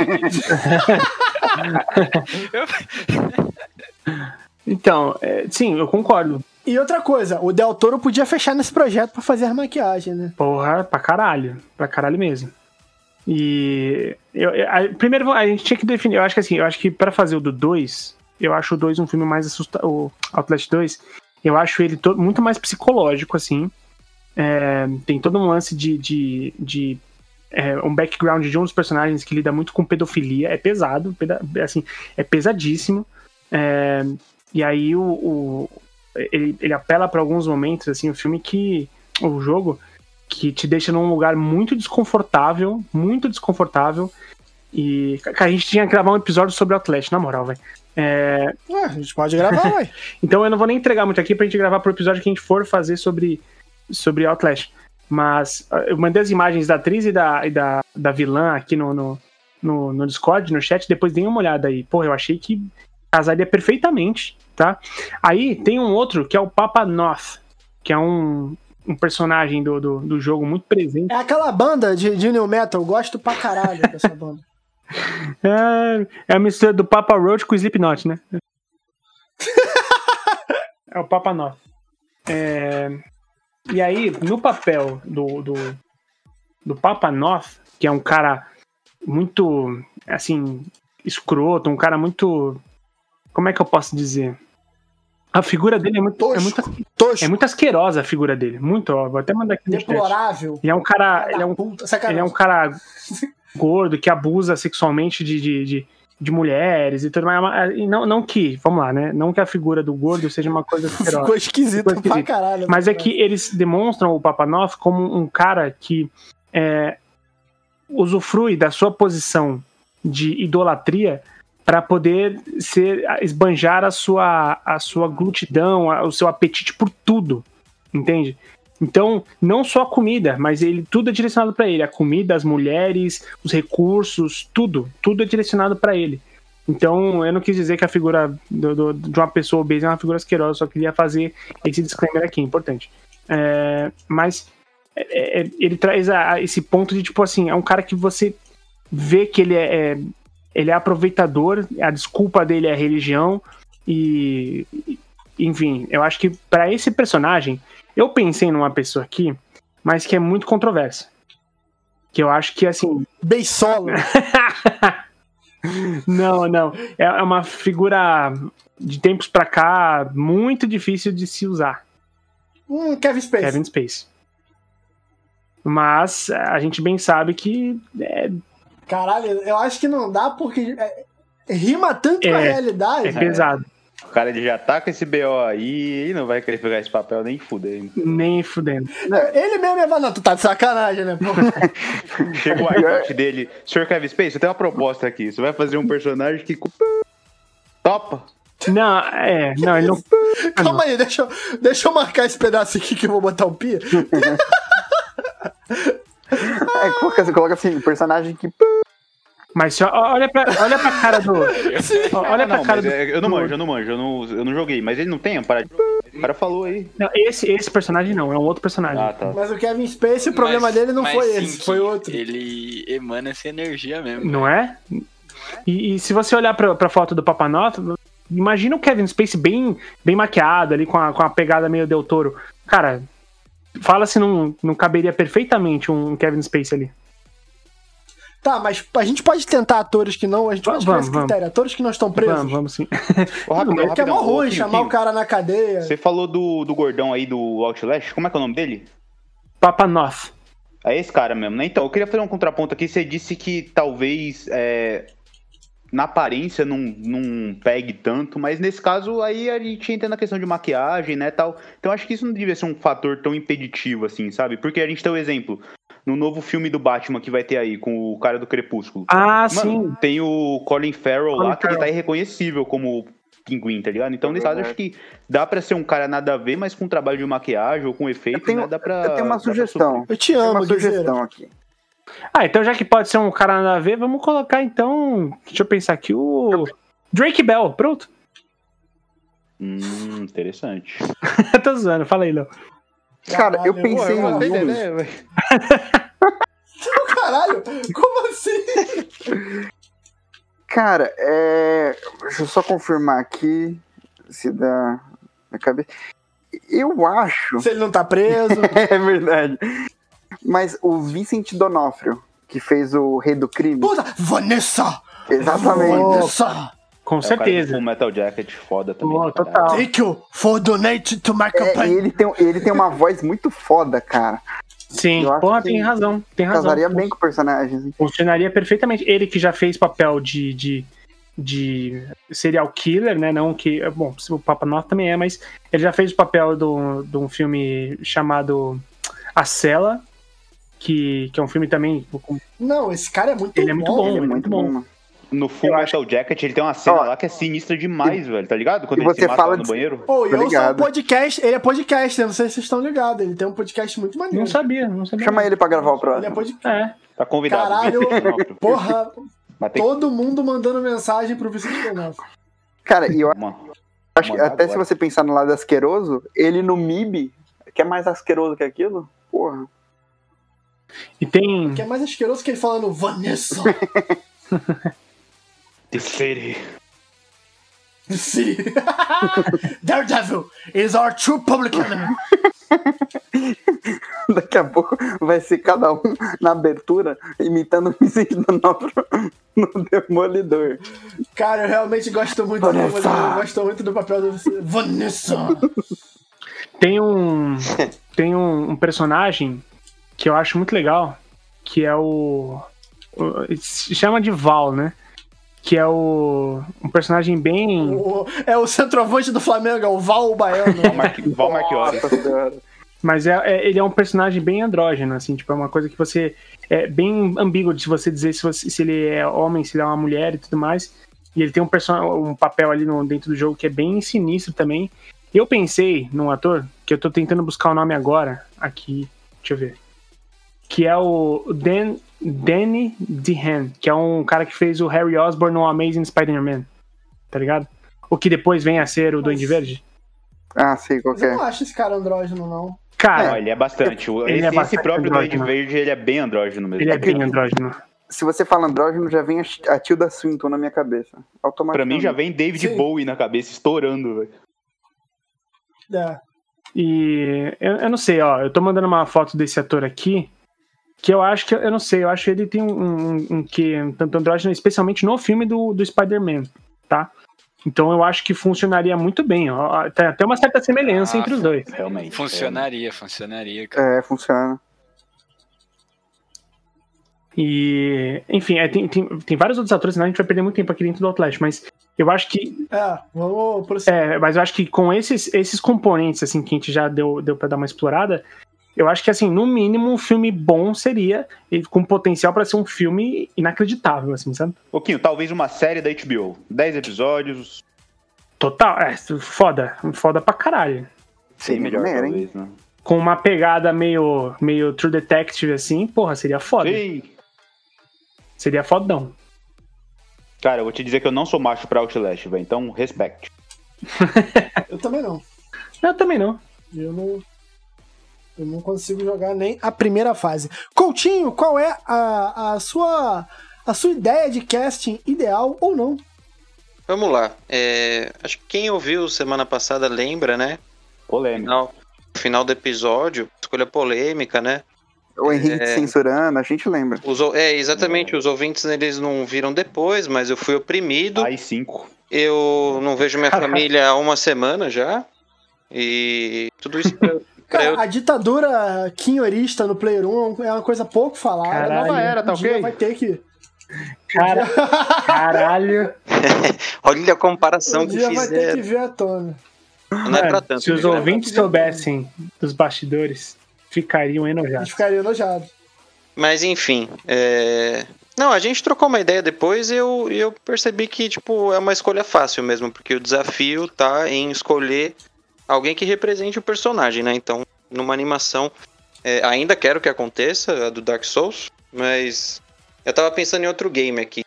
Eu- Então, é, sim, eu concordo. E outra coisa, o Del Toro podia fechar nesse projeto pra fazer a maquiagem, né? Porra, pra caralho. Pra caralho mesmo. E. Eu, eu- a- primeiro, a gente tinha que definir. Eu acho que assim, eu acho que pra fazer o do 2, eu acho o 2 um filme mais assustador. O Outlast 2, eu acho ele to- muito mais psicológico, assim. É, tem todo um lance de. de, de é, um background de um dos personagens que lida muito com pedofilia. É pesado, peda- assim, é pesadíssimo. É, e aí o, o- ele, ele apela pra alguns momentos, assim, o filme que. O jogo que te deixa num lugar muito desconfortável, muito desconfortável. E a gente tinha que gravar um episódio sobre Outlast, na moral, velho. É, a gente pode gravar, ué. então eu não vou nem entregar muito aqui pra gente gravar pro episódio que a gente for fazer sobre, sobre Outlast. Mas ah, eu mandei as imagens da atriz e da, e da, da vilã aqui no, no, no, no Discord, no chat, depois deem uma olhada aí. Porra, eu achei que casaria perfeitamente, tá? Aí tem um outro que é o Papa Noth, que é um, um personagem do, do, do jogo muito presente. É aquela banda de, de New Metal, eu gosto pra caralho dessa banda. É, é a mistura do Papa Roach com o Slipknot, né? é o Papa Noth. É, e aí, no papel do, do, do Papa Noth, que é um cara muito, assim, escroto, um cara muito. Como é que eu posso dizer? A figura dele é muito, é muito, Tosco, é muito asquerosa, a figura dele. Muito, ó, vou até mandar aqui deplorável. Ele é um cara. Ele é um ele é um cara gordo que abusa sexualmente de, de, de, de mulheres e tudo mais. E não, não que, vamos lá, né? Não que a figura do gordo seja uma coisa asquerosa. Ficou esquisito Ficou pra esquisito. caralho. Mas é que eles demonstram o Papanoff como um cara que é, usufrui da sua posição de idolatria para poder ser esbanjar a sua a sua glutidão, a- o seu apetite por tudo, entende? Então, não só a comida, mas ele tudo é direcionado para ele, a comida, as mulheres, os recursos, tudo, tudo é direcionado para ele. Então, eu não quis dizer que a figura do- do- de uma pessoa obesa é uma figura asquerosa, só queria fazer esse disclaimer aqui, importante. É, mas é, é, ele traz a- a esse ponto de, tipo assim, é um cara que você vê que ele é, é- ele é aproveitador, a desculpa dele é religião, e- enfim, eu acho que para esse personagem, eu pensei numa pessoa aqui, mas que é muito controversa. Que eu acho que, assim, Beisolo. não, não. É é uma figura de tempos pra cá muito difícil de se usar. Hum, Kevin Space. Kevin Space. Mas a gente bem sabe que é, Caralho, eu acho que não dá porque é, rima tanto com a É, realidade. é pesado. O cara ele já tá com esse BO aí e não vai querer pegar esse papel nem fudendo. Nem fudendo. Ele mesmo ia falar, não, tu tá de sacanagem, né? Chega o arcote dele. Senhor Kevin Space, eu tenho uma proposta aqui. Você vai fazer um personagem que. Topa! Não, é, não, ele não. Calma aí, deixa, eu- deixa eu marcar esse pedaço aqui que eu vou botar o pi. É, coloca, assim- coloca assim, personagem que. Mas olha pra, olha pra cara do. Olha Ah, pra não, cara do. é- eu não manjo, eu não manjo, eu não, eu não joguei. Mas ele não tem a parada. O cara falou aí. Não, esse, esse personagem não, é um outro personagem. Ah, tá. Mas o Kevin Space, o problema Mas- dele não foi sim esse, foi outro. Ele emana essa energia mesmo. Não é? E, e se você olhar pra, pra foto do Papanota, imagina o Kevin Space bem, bem maquiado ali, com a, com a pegada meio Del Toro. Cara, Fala se não, não caberia perfeitamente um Kevin Spacey ali. Tá, mas a gente pode tentar atores que não. A gente pode Vamos, criar esse critério. Atores que não estão presos. Vamos, vamos sim. Ô, rapidão, Porque é mó rapidão. Ô, ruim chamar o cara na cadeia. Você falou do, do gordão aí do Outlast, como é que é o nome dele? Papa Noth. É esse cara mesmo, né? Então, eu queria fazer um contraponto aqui. Você disse que talvez é, na aparência não, não pegue tanto, mas nesse caso aí a gente entra na questão de maquiagem, né, tal. Então acho que isso não devia ser um fator tão impeditivo assim, sabe? Porque a gente tem o exemplo no novo filme do Batman que vai ter aí com o cara do Crepúsculo. Ah, Mano, sim. tem o Colin Farrell Colin lá que ele Farrell. tá irreconhecível como pinguim, tá ligado? Então, É nesse caso, acho que dá pra ser um cara nada a ver, mas com trabalho de maquiagem ou com efeito, Eu tenho- né? Dá pra. Eu tenho uma dá pra sugestão. Eu te Tem amo, uma Guizeira. sugestão aqui. Ah, então já que pode ser um cara nada a ver, vamos colocar então. Deixa eu pensar aqui, o. Drake Bell, pronto. Hum, interessante. Tô zoando, fala aí, Léo. Cara, eu Caralho, pensei em um. né, velho? Caralho, como assim? Cara, é. Deixa eu só confirmar aqui se dá na cabeça. Eu acho. Se ele não tá preso. É verdade. Mas o Vincent Donofrio, que fez o Rei do Crime. Puta, Vanessa! Exatamente. Vanessa! Com É o certeza. do Metal Jacket foda também. Caralho. total. Thank you for donate to my É, e campaign. ele tem, ele tem uma voz muito foda, cara. Sim, porra, tem razão. Tem razão. Casaria bem com o personagem. assim. Funcionaria perfeitamente. Ele que já fez papel de, de, de serial killer, né? Não que. Bom, o Papa Noth também é, mas ele já fez o papel do- de um filme chamado A Cela, que, que é um filme também. Não, esse cara é muito Ele é muito bom. Ele é muito muito bom. bom, mano. No Full Eu Metal Jacket, ele tem uma cena Ó, lá que é sinistra demais, velho, tá ligado? Quando e ele você se mata fala lá no de- banheiro. Pô, e eu sou um podcast, ele é podcast, não sei se vocês estão ligados. Ele tem um podcast muito maneiro. Não sabia, não sabia. Chama ele pra gravar o Ele é próximo. podcast. É. Tá convidado. Caralho, porra, Mas tem todo mundo mandando mensagem pro Vicente Donofrio. Cara, e eu uma... acho que até se agora. você pensar no lado asqueroso, ele no MIB, que é mais asqueroso que aquilo, porra. E tem. Que é mais asqueroso que ele falando Vanessa. The City. Sim. Daredevil is our true public enemy. Daqui a pouco vai ser cada um na abertura imitando o Vicente Donofrio no Demolidor. Cara, eu realmente gosto muito do Vanessa. eu gosto muito do papel do. Vanessa. Tem um. tem um, um personagem que eu acho muito legal, que é o. o- se chama de Val, né? Que é o. Um personagem bem. O- é o centroavante do Flamengo, é o Val Baiano. Val, Mar... Val Marchiori. Mas é, é- ele é um personagem bem andrógeno, assim, tipo, é uma coisa que você. É bem ambíguo de você dizer se, você- se ele é homem, se ele é uma mulher e tudo mais. E ele tem um, person... um papel ali no, dentro do jogo que é bem sinistro também. Eu pensei num ator, que eu tô tentando buscar o nome agora, aqui, deixa eu ver. Que é o Dan, Danny DeHaan, que é um cara que fez o Harry Osborn no Amazing Spider-Man. Tá ligado? O que depois vem a ser o Duende Verde. Ah, sei qual que eu é. não acho esse cara andrógeno, não. Cara, Não, ele é bastante. O- Ele esse, é esse bastante próprio Duende. Verde, ele é bem andrógeno mesmo. ele é bem andrógeno. Se você fala andrógeno, já vem a, Tilda Swinton na minha cabeça. Pra Automaticamente. mim já vem David Sim. Bowie na cabeça, estourando, velho. É. E eu, eu não sei, ó, eu tô mandando uma foto desse ator aqui, que eu acho que, eu não sei, eu acho que ele tem um, um, um que, um tanto andrógeno, especialmente no filme do, do Spider-Man, tá? Então eu acho que funcionaria muito bem, ó, tem até uma certa semelhança Ah, entre os dois. Realmente. Funcionaria, funcionaria, cara. É, funciona. E, enfim, é, tem, tem, tem vários outros atores, senão a gente vai perder muito tempo aqui dentro do Outlast, mas eu acho que É, vamos prosseguir. É, mas eu acho que com esses, esses componentes, assim, que a gente já deu, deu pra dar uma explorada, eu acho que, assim, no mínimo, um filme bom seria, e com potencial pra ser um filme inacreditável, assim, sabe? Pouquinho, talvez uma série da HBO. 10 episódios. Total, é, foda, foda pra caralho. Sim, melhor, hein? talvez, né? Com uma pegada meio, meio True Detective, assim, porra, seria foda. Sim. Seria fodão. Cara, eu vou te dizer que eu não sou macho pra Outlast, velho. Então, respect. Eu também não. Eu também não. Eu não. Eu não consigo jogar nem a primeira fase. Coutinho, qual é a, a sua a sua ideia de casting ideal ou não? Vamos lá. É, acho que quem ouviu semana passada lembra, né? Polêmico. Final, final do episódio, escolha polêmica, né? O Henrique É. censurando, a gente lembra. Os, é, exatamente, os ouvintes eles não viram depois, mas eu fui oprimido. Aí cinco. Eu não vejo minha família há uma semana já. E tudo isso pra eu Cara, a ditadura quinhorista no Player 1 é uma coisa pouco falada. Caralho. Nova era, tá Um dia ok? vai ter que. Cara, caralho. Olha a comparação Um que dia vai ter que fizeram. ver à tona. Não é pra tanto. se os né? ouvintes soubessem dos bastidores, ficariam A enojados. gente ficaria enojado. Mas enfim, é... Não, a gente trocou uma ideia depois e eu, eu percebi que, tipo, é uma escolha fácil mesmo, porque o desafio tá em escolher alguém que represente o personagem, né? Então, numa animação, é, ainda quero que aconteça, a do Dark Souls, mas eu tava pensando em outro game aqui.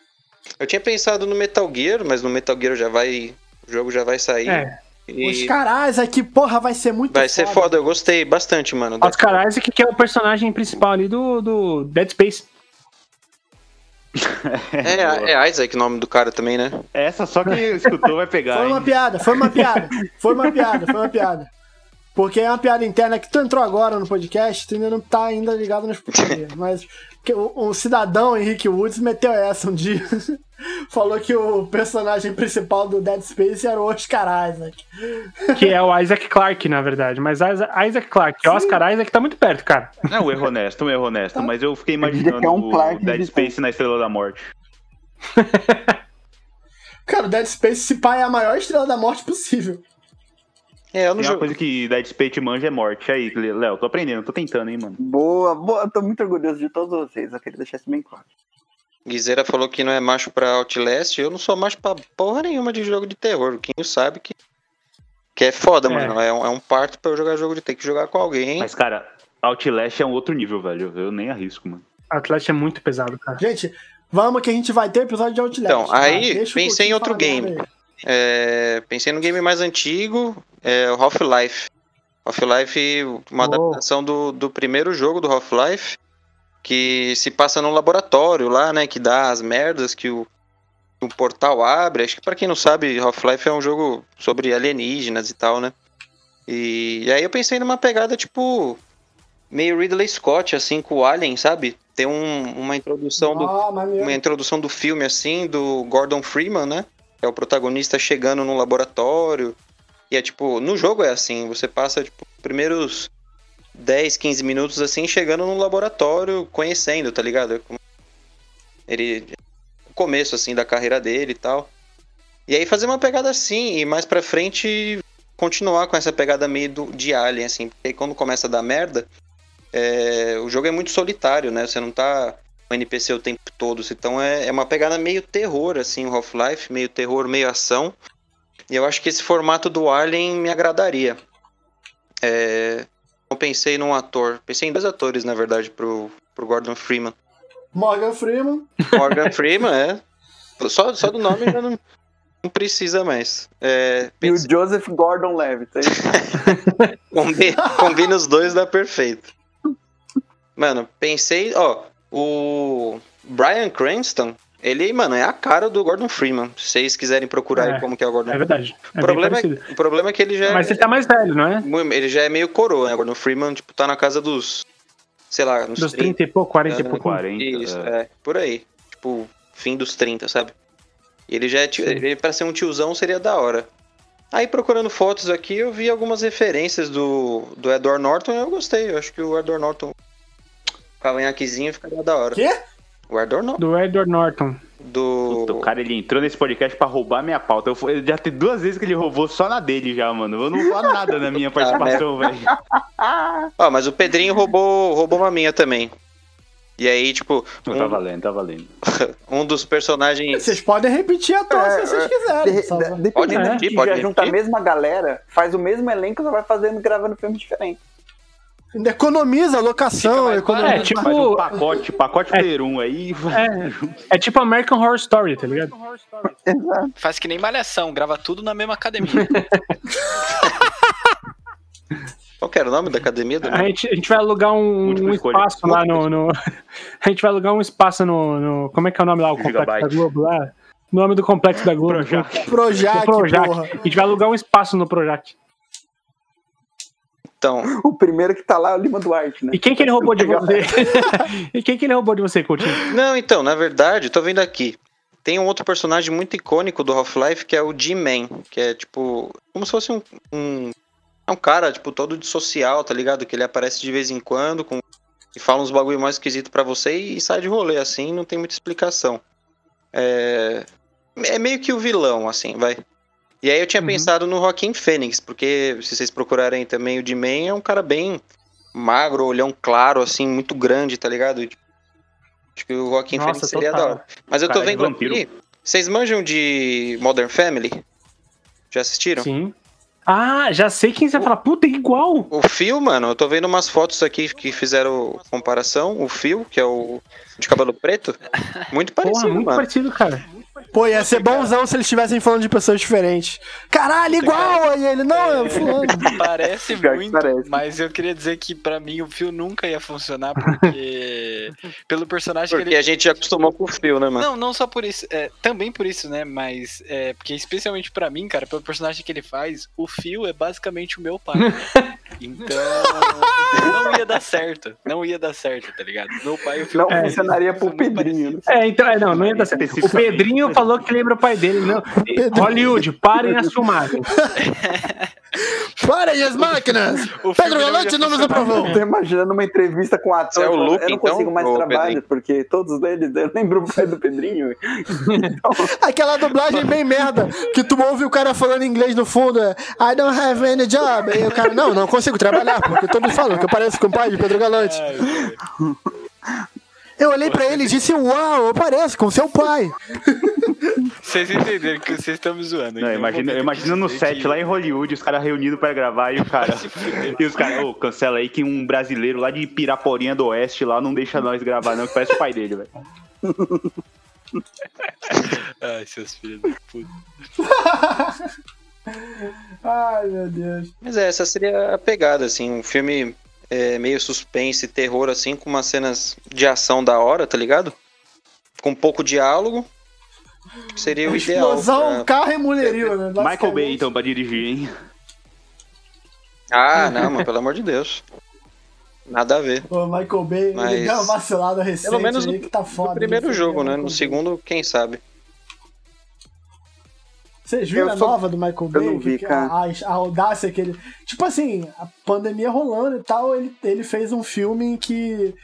Eu tinha pensado no Metal Gear, mas no Metal Gear já vai. O jogo já vai sair. É, e Os caras aqui, porra, vai ser muito vai ser foda, eu gostei bastante, mano. Oscar Isaac, que é o personagem principal ali do, do Dead Space. É, é Isaac o nome do cara também, né? Essa só quem escutou vai pegar. Foi uma hein? piada, foi uma piada. Foi uma piada, foi uma piada. Porque é uma piada interna que tu entrou agora no podcast, tu ainda não tá ainda ligado nas putarias. Mas que o, o cidadão Henrique Woods meteu essa um dia. Falou que o personagem principal do Dead Space era o Oscar Isaac. Que é o Isaac Clarke, na verdade. Mas Isaac, Isaac Clarke, Oscar Isaac tá muito perto, cara. Não, um erro honesto, um erro honesto. Mas eu fiquei diria imaginando que é um o Dead de Space na Estrela da Morte. Cara, o Dead Space, se pá, é a maior estrela da morte possível. É, eu não Tem uma jogo. coisa que Dead Space manja é morte. Aí, Léo, tô aprendendo, tô tentando, hein, mano. Boa, boa. Eu tô muito orgulhoso de todos vocês. Eu queria deixar isso bem claro. Guizeira falou que não é macho pra Outlast. Eu não sou macho pra porra nenhuma de jogo de terror. Quem sabe que. Que é foda, É. mano. É um, é um parto pra eu jogar jogo de ter que jogar com alguém. Mas, cara, Outlast é um outro nível, velho. Eu nem arrisco, mano. Atlético é muito pesado, cara. Gente, vamos que a gente vai ter episódio de Outlast. Então, aí, Deixa pensei em outro game. aí. É, pensei no game mais antigo, é o Half-Life. Half-Life, uma Oh. adaptação do, do primeiro jogo do Half-Life, que se passa num laboratório lá, né? Que dá as merdas que o, que o portal abre. Acho que pra quem não sabe, Half-Life é um jogo sobre alienígenas e tal, né? E, e aí eu pensei numa pegada tipo. Meio Ridley Scott, assim, com o Alien, sabe? Tem um- uma introdução do, Ah, maneiro. uma introdução do filme, assim, do Gordon Freeman, né? É o protagonista chegando no laboratório. E é tipo, no jogo é assim, você passa, tipo, os primeiros 10, 15 minutos, assim, chegando no laboratório, conhecendo, tá ligado? Ele. O começo, assim, da carreira dele e tal. E aí fazer uma pegada assim, e mais pra frente continuar com essa pegada meio do, de Alien, assim, porque aí quando começa a dar merda, é, o jogo é muito solitário, né? Você não tá NPC o tempo todo, então é, é uma pegada meio terror, assim, o Half-Life, meio terror, meio ação. E eu acho que esse formato do Alien me agradaria. É, eu pensei num ator, pensei em dois atores, na verdade, pro, pro Gordon Freeman. Morgan Freeman. Morgan Freeman, é. Só, só do nome já não, não precisa mais. É, E o Joseph Gordon-Levitt. é isso? Combi- Combina os dois, dá perfeito. Mano, pensei, ó, o Brian Cranston, ele, mano, é a cara do Gordon Freeman. Se vocês quiserem procurar É, aí como que é o Gordon É Freeman. verdade. É O bem problema, é, o problema é que ele já Mas ele tá mais velho, não é? ele já é meio coroa, né? O Gordon Freeman, tipo, tá na casa dos, sei lá, nos Dos 30. 30 e pouco, 40 e É, pouco. 40. Isso, é. é, por aí. Tipo, fim dos 30, sabe? Ele já é tio, ele pra ser um tiozão seria da hora. Aí procurando fotos aqui, eu vi algumas referências do, do Edward Norton e eu gostei. Eu acho que o Edward Norton, cavanhaquezinho, ficaria da hora. Quê? O Edward Norton, Do Edward Norton. do... Puta, o cara ele entrou nesse podcast pra roubar minha pauta. Eu, fui- já tem duas vezes que ele roubou só na dele já, mano. Eu não vou falar nada na minha participação, velho. Ó, mas o Pedrinho roubou, roubou uma minha também. E aí, tipo, Não, Tá um, valendo, tá valendo. um dos personagens... Vocês podem repetir a toa É, se vocês é, quiserem. De- só- de- dependendo É. de Pode já junta a repetir? mesma galera, faz o mesmo elenco, só vai fazendo, gravando filme diferente. Ainda Economiza a locação, mais economiza. É, tipo- um pacote, pacote É. 1 aí. É, é tipo American Horror Story, tá ligado? Exato. Faz que nem malhação, grava tudo na mesma academia. Qual que era o nome da academia? Do... A gente, a gente vai alugar um, um espaço lá no, no- A gente vai alugar um espaço no. no- como é que é o nome lá? O complexo Gigabyte. da Globo lá? O nome do complexo da Globo. Projac. Projac, Projac. porra. A gente vai alugar um espaço no Projac. Então, O primeiro que tá lá é o Lima Duarte, né? E quem que ele roubou de você? e quem que ele roubou de você, Coutinho? não, então, na verdade, tô vendo aqui. Tem um outro personagem muito icônico do Half-Life que é o G-Man, que é tipo, como se fosse um, um é um cara, tipo, todo de social, tá ligado? Que ele aparece de vez em quando com e fala uns bagulho mais esquisito pra você e sai de rolê assim, não tem muita explicação. É é meio que o vilão assim, vai. E aí eu tinha Uhum. pensado no Joaquim Fênix, porque se vocês procurarem também o G-Man é um cara bem magro, olhão claro assim, muito grande, tá ligado? Acho que o Joaquim Nossa, Fênix seria total. da hora. Mas eu tô Cara de vendo vampiro. aqui. Vocês manjam de Modern Family? Já assistiram? Sim. Ah, já sei quem você vai falar. Puta, é igual. O Phil, mano, eu tô vendo umas fotos aqui que fizeram comparação. O Phil, que é o de cabelo preto, muito parecido, Porra, muito mano. parecido, cara. Pô, ia ser bonzão se eles estivessem falando de pessoas diferentes. Caralho, igual! Aí ele, não, é fulano. Parece que muito, parece. mas eu queria dizer que pra mim o fio nunca ia funcionar porque pelo personagem que Porque ele a gente já acostumou com o Phil, né, mano? Não, não só por isso, é, também por isso, né? Mas é porque especialmente pra mim, cara, pelo personagem que ele faz, o Phil é basicamente o meu pai. então, não ia dar certo, não ia dar certo, tá ligado? Meu pai o Não eles funcionaria pro Pedrinho. né? É, então, é, não, não ia dar certo. O. Pedrinho falou que lembra o pai dele. Não. Hollywood, parem as filmagens. Parem as máquinas! O Pedro Galante não nos aprovou. Eu tô imaginando uma entrevista com o ator. É o Luke, eu não então, consigo mais ô, trabalho, Pedrinho? porque todos eles, eu lembro o pai do Pedrinho. Aquela dublagem bem merda, que tu ouve o cara falando inglês no fundo, é I don't have any job. E o cara, não, não consigo trabalhar, porque todos falam que eu pareço com o pai de Pedro Galante. Ai. Eu olhei pra ele e disse, uau, eu pareço com seu pai. Vocês entenderam que vocês estão me zoando. Não, então imagina, imagino no set que- lá em Hollywood, os caras reunidos pra gravar e o cara. E os caras, ô, cancela aí que um brasileiro lá de Piraporinha do Oeste lá não deixa nós gravar, não, que parece o pai dele, velho. Ai, seus filhos da puta. Ai, meu Deus. Mas é, essa seria a pegada, assim, um filme é, meio suspense, terror, assim, com umas cenas de ação da hora, tá ligado? Com pouco diálogo. Seria o ideal. Explosão, pra- carro e mulherio, né? Michael Bay, então, pra dirigir, hein? Ah, não, mas pelo amor de Deus. Nada a ver. O Michael Bay, ele Mas- deu uma vacilada recente Pelo menos aí no, que tá foda. no primeiro né? jogo, né? No segundo, quem sabe. Vocês viram Eu a nova do Michael eu Bay? não vi, Que- cara. A, a audácia que ele. Tipo assim, a pandemia rolando e tal, ele, ele fez um filme em que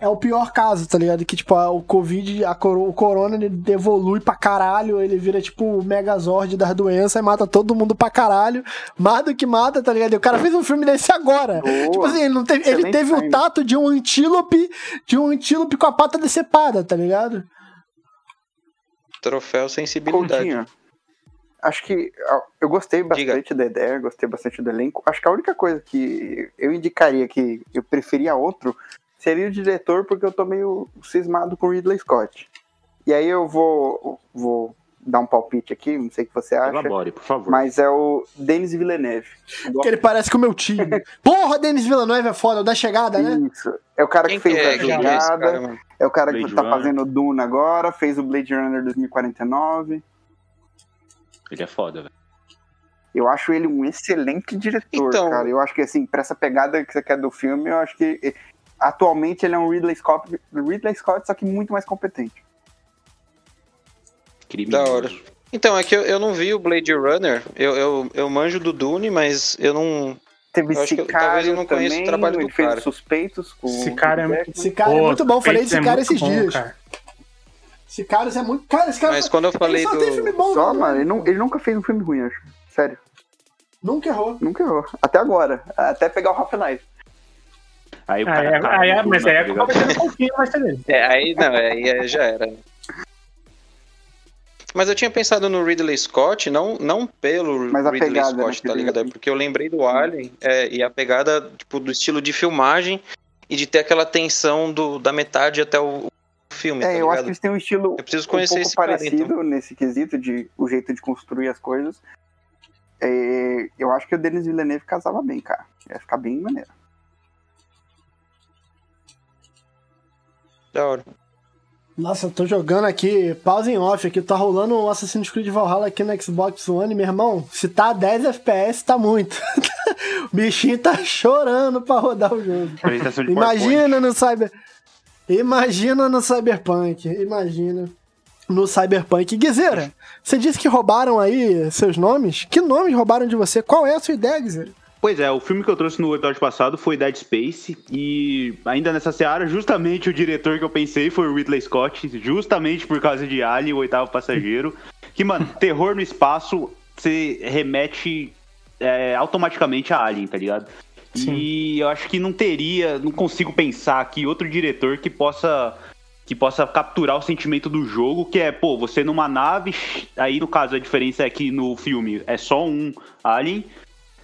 é o pior caso, tá ligado? Que, tipo, a- o Covid, a, o corona, ele evolui pra caralho, ele vira, tipo, o Megazord das doenças e mata todo mundo pra caralho. Mais do que mata, tá ligado? E o cara fez um filme desse agora. Boa. Tipo assim, ele, não teve, ele teve o tato de um antílope, de um antílope com a pata decepada, tá ligado? Troféu sensibilidade. Coutinho. Acho que eu gostei bastante da ideia, gostei bastante do elenco. Acho que a única coisa que eu indicaria que eu preferia outro seria o diretor, porque eu tô meio cismado com o Ridley Scott. E aí eu vou, vou dar um palpite aqui, não sei o que você acha, Elabore, por favor. mas é o Denis Villeneuve. Que ele parece com o meu tio. Porra, Denis Villeneuve é foda, o da chegada, né? Isso. É o cara Quem que que fez é, a quem que é esse é o cara que Blade tá Runner. fazendo Dune agora, fez o Blade Runner 2049. Ele é foda, velho. Eu acho ele um excelente diretor, Então- cara. Eu acho que, assim, pra essa pegada que você quer do filme, eu acho que eh, atualmente ele é um Ridley Scott, Ridley Scott só que muito mais competente. Criminoso. Da hora. Então, é que eu, eu não vi o Blade Runner. Eu, eu, eu manjo do Dune, mas eu não. Teve Eu acho que eu- Sicário talvez eu não conheça o também, trabalho do ele fez cara. os Suspeitos com Esse o cara é é muito bom, falei desse Esse cara é esses bom, dias. cara. Esse cara é muito. Cara, esse cara. Mas quando eu falei ele só do- tem filme bom, Só, né? mano, ele, não- ele nunca fez um filme ruim, acho. Sério, Nunca errou. nunca errou. Até agora. Até pegar o Half-Life. Aí o cara é, cai aí é- no mas aí é tá culpa um pouquinho mais dele. É, aí não, é, aí é- já era. Mas eu tinha pensado no Ridley Scott, não, não pelo Mas a Ridley pegada, né, Scott, que tá ligado? É porque eu lembrei do Alien é, e a pegada tipo, do estilo de filmagem e de ter aquela tensão do, da metade até o, o filme, É, tá eu acho que eles têm um estilo Eu preciso um conhecer pouco esse cara, parecido então. nesse quesito de o jeito de construir as coisas. É, eu acho que o Denis Villeneuve casava bem, cara. Ia ficar bem maneiro. Da hora. Nossa, eu tô jogando aqui, pause em off aqui, tá rolando o Assassin's Creed Valhalla aqui no Xbox One, meu irmão, se tá a 10 FPS, tá muito. O bichinho tá chorando pra rodar o jogo. Imagina no Cyber. Imagina no Cyberpunk. Imagina no Cyberpunk. Guizeira, você disse que roubaram aí seus nomes. Que nomes roubaram de você? Qual é a sua ideia, Guizeira? Pois é, o filme que eu trouxe no episódio passado foi Dead Space, e ainda nessa seara, justamente o diretor que eu pensei foi o Ridley Scott, justamente por causa de Alien, o oitavo passageiro. Que, mano, terror no espaço, você remete é, automaticamente a Alien, tá ligado? Sim. E eu acho que não teria, não consigo pensar aqui outro diretor que possa que possa capturar o sentimento do jogo, que é, pô, você numa nave, aí no caso a diferença é que no filme é só um alien,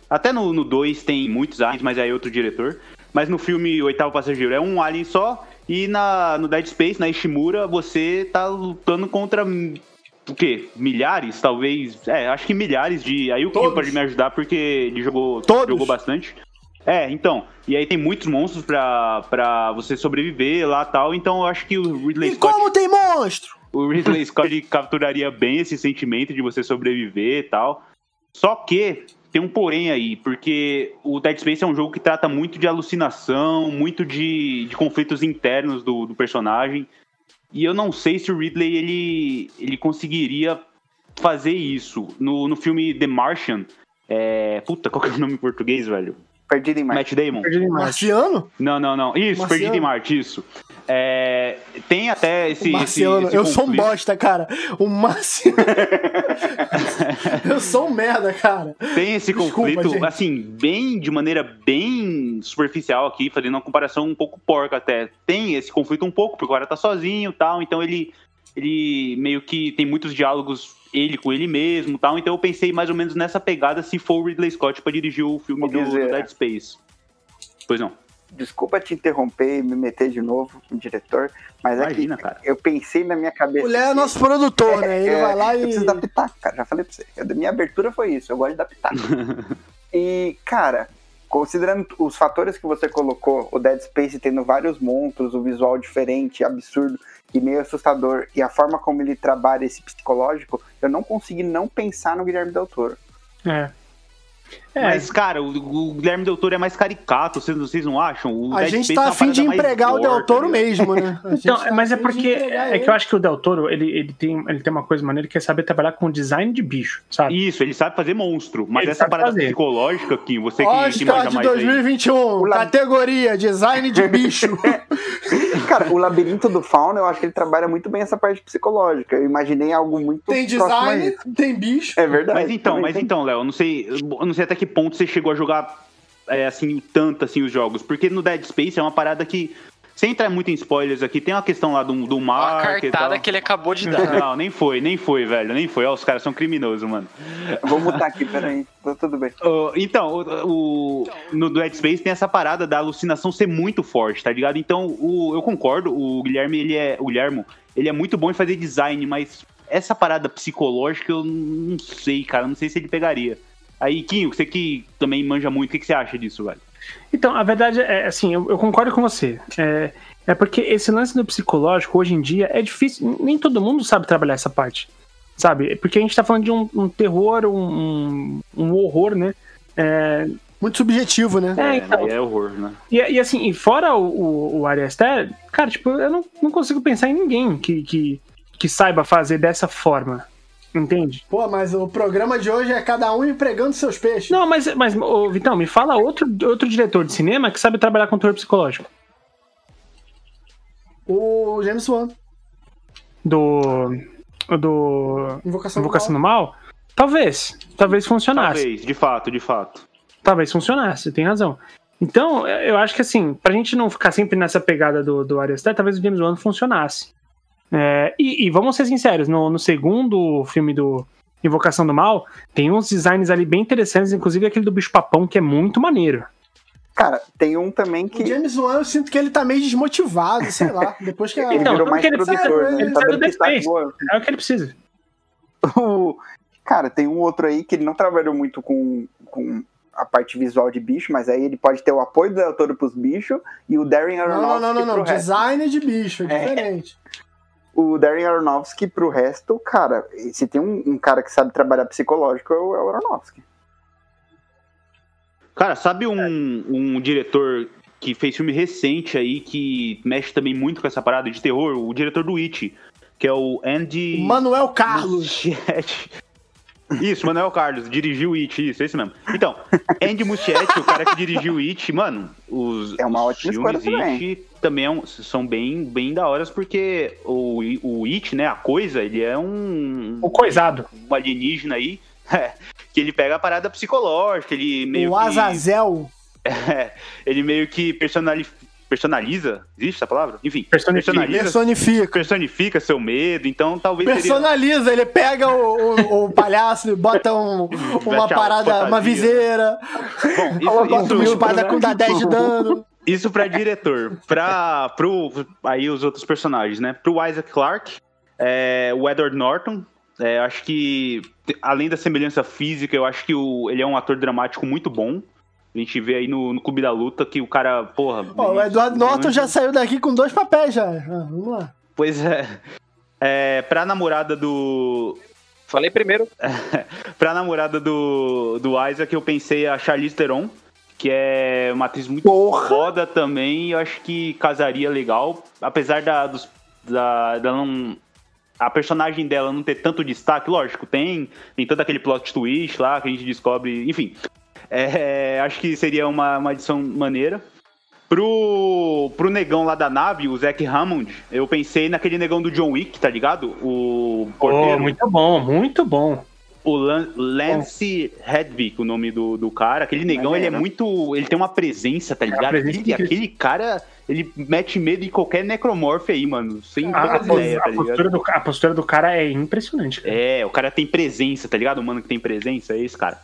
até no 2 tem muitos aliens, mas aí é outro diretor. Mas no filme Oitavo Passageiro é um alien só. E na, no Dead Space, na Ishimura, você tá lutando contra o quê? Milhares, talvez. É, acho que milhares de. Aí o Kim pode me ajudar porque ele jogou, Todos. jogou bastante. É, então. E aí tem muitos monstros pra, pra você sobreviver lá e tal. Então eu acho que o Ridley E Scott como tem monstro? o Ridley Scott capturaria bem esse sentimento de você sobreviver e tal. Só que tem um porém aí, porque o Dead Space é um jogo que trata muito de alucinação, muito de, de conflitos internos do, do personagem. E eu não sei se o Ridley ele, ele conseguiria fazer isso. No, no filme The Martian, é... Puta, qual que é o nome em português, velho? Perdido em Marte. Matt Damon? Perdi demais. Marciano? Não, não, não. Isso, Marciano. Perdido em Marte, isso. É, tem até esse. O Marciano, esse, esse eu sou um conflito. bosta, cara. O Marciano. eu sou um merda, cara. Tem esse Desculpa, conflito, gente. assim, bem, de maneira bem superficial aqui, fazendo uma comparação um pouco porca até. Tem esse conflito um pouco, porque o cara tá sozinho e tal, então ele, ele meio que tem muitos diálogos ele com ele mesmo e tal, então eu pensei mais ou menos nessa pegada se for o Ridley Scott pra dirigir o filme do, do. Dead Space. Pois não. Desculpa te interromper e me meter de novo com o diretor, mas Imagina, é que cara. eu pensei na minha cabeça. O Léo é nosso produtor, né? Ele É, vai lá Eu e. preciso dar pitaco, cara. Já falei pra você. Eu- minha abertura foi isso. Eu gosto de dar pitaco. e, cara, considerando os fatores que você colocou, o Dead Space tendo vários monstros, o visual diferente, absurdo e meio assustador, e a forma como ele trabalha esse psicológico, eu não consegui não pensar no Guilherme Del Toro. É. É, Mas, cara, o, o Guilherme Del Toro é mais caricato, vocês, vocês não acham? O A Dead gente Space tá é afim de empregar o Del tá Toro mesmo, né? Então, tá mas é porque é que eu acho que o Del Toro, ele, ele, tem, ele tem uma coisa maneira que é saber trabalhar com design de bicho, sabe? Isso, ele sabe fazer monstro, mas Ele essa parada fazer. psicológica, Kim, você que, que Oscar manja de mais aí. 2021, O la- categoria design de bicho. Cara, o Labirinto do Fauna, eu acho que ele trabalha muito bem essa parte psicológica. Eu imaginei algo muito tem design, tem bicho. É verdade. Mas então, mas tem. então, Léo, eu não sei, eu não sei até que ponto você chegou a jogar é, assim tanto assim os jogos, porque no Dead Space é uma parada que sem entrar muito em spoilers aqui, tem uma questão lá do, do mar tal. cartada que ele acabou de dar. Não, nem foi, nem foi, velho, nem foi. Ó, os caras são criminosos, mano. Vou mutar aqui, peraí. Tá tudo bem. Ó, então, o, o- no Dead Space tem essa parada da alucinação ser muito forte, tá ligado? Então, o, eu concordo, o Guilherme, ele é. O Guilhermo, ele é muito bom em fazer design, mas essa parada psicológica eu não sei, cara. Não sei se ele pegaria. Aí, Quinho, você que também manja muito, o que, que você acha disso, velho? Então, a verdade é assim, eu, eu concordo com você. É, é porque esse lance do psicológico, hoje em dia, é difícil. Nem todo mundo sabe trabalhar essa parte. Sabe? Porque a gente tá falando de um, um terror, um, um horror, né? É, Muito subjetivo, né? é, então, Aí é horror, né? E, e assim, e fora o, o, o cara, tipo, eu não, não consigo pensar em ninguém que, que, que saiba fazer dessa forma. Entende? Pô, mas o programa de hoje é cada um empregando seus peixes. Não, mas, mas ô, Vitão, me fala outro, outro diretor de cinema que sabe trabalhar com terror psicológico. O James Wan, Do. Do. Invocação, Invocação do do Mal? Talvez. Talvez funcionasse. Talvez, de fato, de fato. Talvez funcionasse, tem razão. Então, eu acho que assim, pra gente não ficar sempre nessa pegada do, do Ari Aster, talvez o James Wan funcionasse. É, e, e vamos ser sinceros, no, no segundo filme do Invocação do Mal, tem uns designs ali bem interessantes, inclusive aquele do bicho papão, que é muito maneiro. Cara, tem um também O que James Wan, eu sinto que ele tá meio desmotivado, sei lá. Depois que a... ele Então, virou não mais ele produtor, né? ele tá dando. É o que ele precisa. O- Cara, tem um outro aí que ele não trabalhou muito com, com a parte visual de bicho, mas aí ele pode ter o apoio do Toro pros bichos e o Darren Não, Aronofsky não, não, não, não. resto. Design de bicho, é É. O Darren Aronofsky pro resto, cara, se tem um, um cara que sabe trabalhar psicológico é o, é o Aronofsky. Cara, sabe um, um diretor que fez filme recente aí, que mexe também muito com essa parada de terror? O diretor do It, que é o Andy... Manuel Carlos. Isso, Manuel Carlos, dirigiu o It, isso, esse mesmo. Então, Andy Muschietti, o cara que dirigiu o It, mano, os, É uma os filmes também. It também é um- são bem, bem da horas, porque o, o It, né, a coisa, ele é um, O coisado. um alienígena aí, que ele pega a parada psicológica, ele meio O que... Azazel. É, ele meio que personali- personaliza, existe essa palavra? Enfim, Personifica. personaliza, Personifica. personifica seu medo, então talvez seria... Personaliza, ele pega o, o, o palhaço e bota um- uma parada, fantasia. uma viseira, Bom, bota isso, uma isso, espada com dá 10 de dano. Isso pra diretor. Pra, pro, aí os outros personagens, né? Pro Isaac Clarke, é, o Edward Norton. é, acho que, além da semelhança física, eu acho que o, ele é um ator dramático muito bom. A gente vê aí no, no Clube da Luta que o cara, porra. Ó, o Eduardo Norton já saiu daqui com dois papéis já. Ah, vamos lá. Pois é. é. Pra namorada do. Falei primeiro. Pra namorada do, do Isaac, eu pensei a Charlize Theron, que é uma atriz muito Porra! foda também, e eu acho que casaria legal, apesar da, dos, da, da não, a personagem dela não ter tanto destaque, lógico, tem, tem todo aquele plot twist lá que a gente descobre, enfim, É, acho que seria uma, uma edição maneira. Pro, pro negão lá da nave, o Zack Hammond, eu pensei naquele negão do John Wick, tá ligado? O Oh, porteiro. muito bom, muito bom. O Lan- Lance Hedvig, o nome do, do cara. Aquele negão, ele é Maneiro. muito. Ele tem uma presença, tá ligado? presença Aquele, incrível. aquele cara, ele mete medo em qualquer necromorfe aí, mano. Sem A, a poucas pos- ideias, tá postura ligado? do, a postura do cara é impressionante. cara. É, o cara tem presença, tá ligado? O mano que tem presença é esse cara.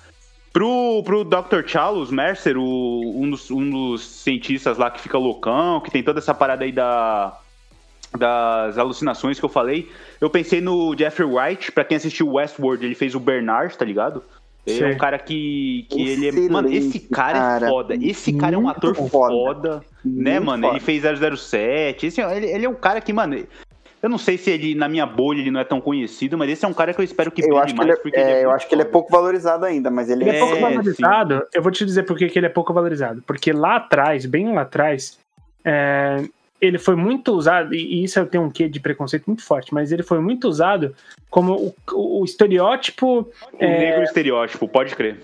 Pro, pro Dr. Charles Mercer, o, um, dos, um dos cientistas lá que fica loucão, que tem toda essa parada aí da, das alucinações que eu falei, eu pensei no Jeffrey Wright, pra quem assistiu Westworld, ele fez o Bernard, tá ligado? Ele é um cara que, que ele é. Mano, esse Excelente, cara, é cara. foda. Esse cara é um ator foda. foda, né, mano? foda. Ele fez 007. Esse, é- ele, ele é um cara que, mano. Eu não sei se ele, na minha bolha, ele não é tão conhecido, mas esse é um cara que eu espero que Eu acho que, mais, ele é, porque é, ele é eu acho que ele é pouco valorizado ainda, mas ele Ele é, é, pouco É, valorizado. Eu vou te dizer por que que ele é pouco valorizado. Porque lá atrás, bem lá atrás, é, ele foi muito usado, e isso eu tenho um quê de preconceito muito forte, mas ele foi muito usado como o, o- estereótipo. O negro estereótipo, pode crer.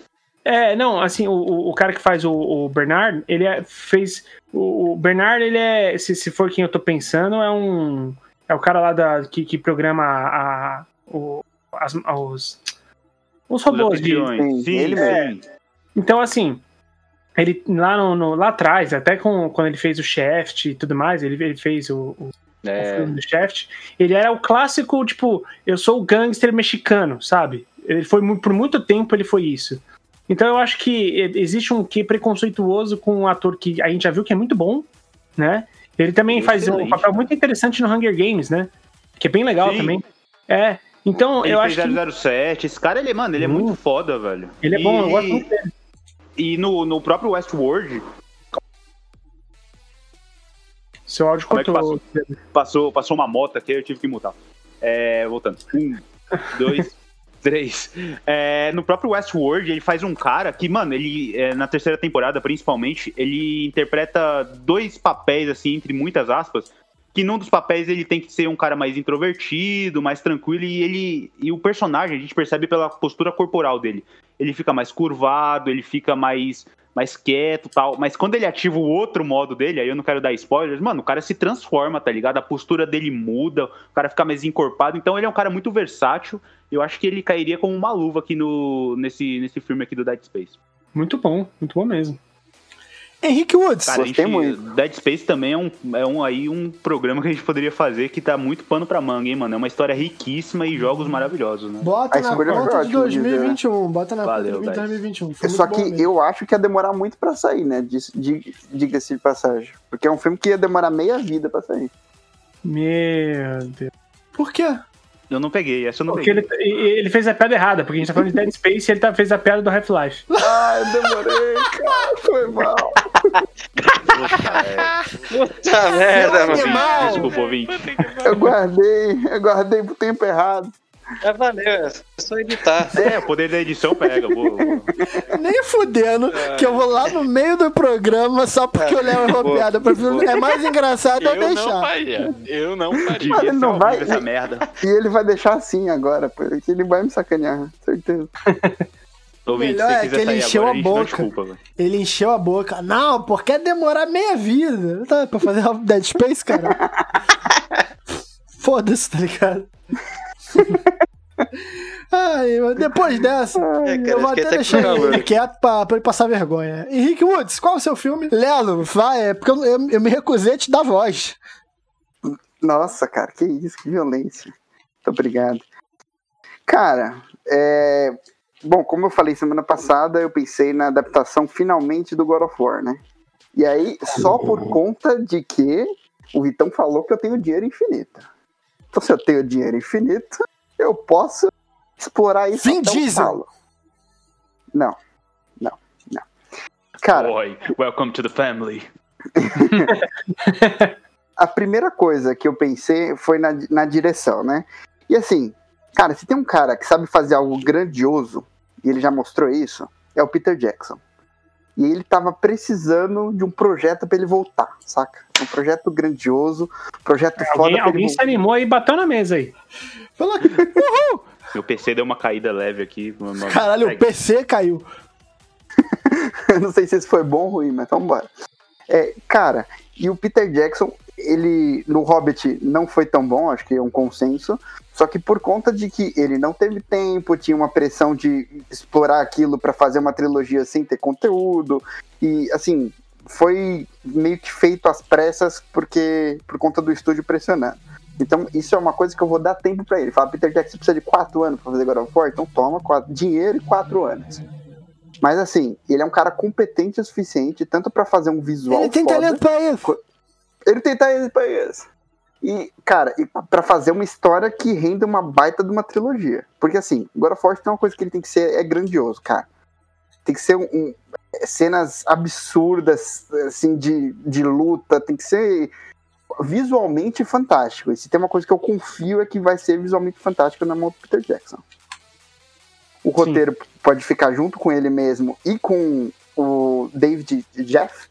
É, não, assim, o, o- o cara que faz o, o Bernard, ele é- fez. O, o Bernard, ele é. Se, se for quem eu tô pensando, é um. É o cara lá da, que, que programa a, a- o, as, os. Os robôs de, Sim, sim, ele sim. Então, assim, ele lá, no, no- lá atrás, até com, quando ele fez o Shaft e tudo mais, ele, ele fez o, o- o É, filme do Shaft, ele era o clássico, tipo, eu sou o gangster mexicano, sabe? Ele foi por muito tempo ele foi isso. Então eu acho que existe um quê preconceituoso com um ator que a gente já viu que é muito bom, né? Ele também faz um Excelente. papel muito interessante no Hunger Games, né? Que é bem legal Sim. também. É. Então ele eu acho que 007. Esse cara, ele, mano, ele é muito foda, velho. ele é bom, eu gosto muito dele. E no, no próprio Westworld, Seu áudio Como é que cortou. passou, passou uma moto aqui, eu tive que mutar. É, voltando. Um, dois, É, no próprio Westworld, ele faz um cara que, mano, ele, é, na terceira temporada, principalmente, ele interpreta dois papéis, assim, entre muitas aspas, que num dos papéis ele tem que ser um cara mais introvertido, mais tranquilo, e ele. E o personagem, a gente percebe pela postura corporal dele. Ele fica mais curvado, ele fica mais mais quieto tal. Mas quando ele ativa o outro modo dele, aí eu não quero dar spoilers, mano, o cara se transforma, tá ligado? A postura dele muda, o cara fica mais encorpado. Então ele é um cara muito versátil. Eu acho que ele cairia como uma luva aqui no, nesse, nesse filme aqui do Dead Space. Muito bom, muito bom mesmo. Henrique Woods. Cara, a Gostei gente- muito. Dead Space também é um, é um aí um programa que a gente poderia fazer que tá muito pano pra manga, hein, mano? É uma história riquísima e jogos maravilhosos, né? Bota A na foi conta de ótima, 2021. Bota na Valeu, conta de guys. 2021. Foi Só que mesmo. eu acho que ia demorar muito pra sair, né? Diz- di- Diga-se de passagem. Porque é um filme que ia demorar meia vida pra sair. Meu Deus. Por quê? Eu não peguei, essa eu não Porque peguei. ele, ele fez a piada errada, porque a gente tá falando de Dead Space e ele tá, fez a piada do Half-Life. Ah, eu demorei, cara. Foi mal. Puta merda, mano. Desculpa, ouvinte. Eu guardei, eu guardei pro tempo errado. É valeu, é só editar. É, o poder da edição pega. Vou, vou. Nem fudendo que eu vou lá no meio do programa só porque o Léo errou Boa. piada. Eu prefiro- É mais engraçado eu Eu não deixar. faria. Eu não faria. Devia ele não ao vai- essa merda. E ele vai deixar assim agora, porque ele vai me sacanear, certeza. Ouvinte, melhor se é quiser que ele encheu agora, a boca. desculpa. Ele encheu a boca. Não, porque é demorar meia vida. Tá, pra fazer Dead Space, cara. Foda-se, tá ligado? Ai, depois dessa, É, cara, eu vou até deixar ele quieto pra, pra ele passar vergonha. Henrique Woods, qual é o seu filme? Lelo, vai, é porque eu, eu, eu me recusei a te dar voz. Nossa, cara, que isso, que violência. Muito obrigado. Cara, é... bom, como eu falei semana passada, eu pensei na adaptação finalmente do God of War, né? E aí, só por conta de que o Vitão falou que eu tenho dinheiro infinito. Então, se eu tenho dinheiro infinito, eu posso explorar isso Vin até o Diesel. talo. Não, não, não. Cara, Boy, welcome to the family. a primeira coisa que eu pensei foi na, na direção, né? E assim, cara, se tem um cara que sabe fazer algo grandioso, e ele já mostrou isso, é o Peter Jackson. E ele tava precisando de um projeto pra ele voltar, saca? Um projeto grandioso, projeto foda Alguém, pra ele alguém se animou aí e bateu na mesa aí. Fala- Uhul! Meu PC deu uma caída leve aqui. uma- Caralho, o. PC caiu. Eu não sei se isso foi bom ou ruim, mas vambora. É, cara, e o Peter Jackson, ele no Hobbit não foi tão bom, acho que é um consenso. Só que por conta de que ele não teve tempo, tinha uma pressão de explorar aquilo pra fazer uma trilogia sem ter conteúdo. E assim, foi meio que feito às pressas porque por conta do estúdio pressionando. Então, isso é uma coisa que eu vou dar tempo pra ele. Fala, Peter Jackson precisa de quatro anos pra fazer God of War, então toma quatro, dinheiro e quatro anos. Mas assim, ele é um cara competente o suficiente, tanto pra fazer um visual Ele tem foda, talento pra isso. Ele tem talento pra isso. E, cara, e pra fazer uma história que renda uma baita de uma trilogia. Porque assim, God of War tem uma coisa que ele tem que ser, é grandioso, cara. Tem que ser um, um- cenas absurdas, assim, de, de luta, tem que ser visualmente fantástico. E se tem uma coisa que eu confio é que vai ser visualmente fantástico na mão do Peter Jackson. O roteiro pode ficar junto com ele mesmo e com o David Jeff,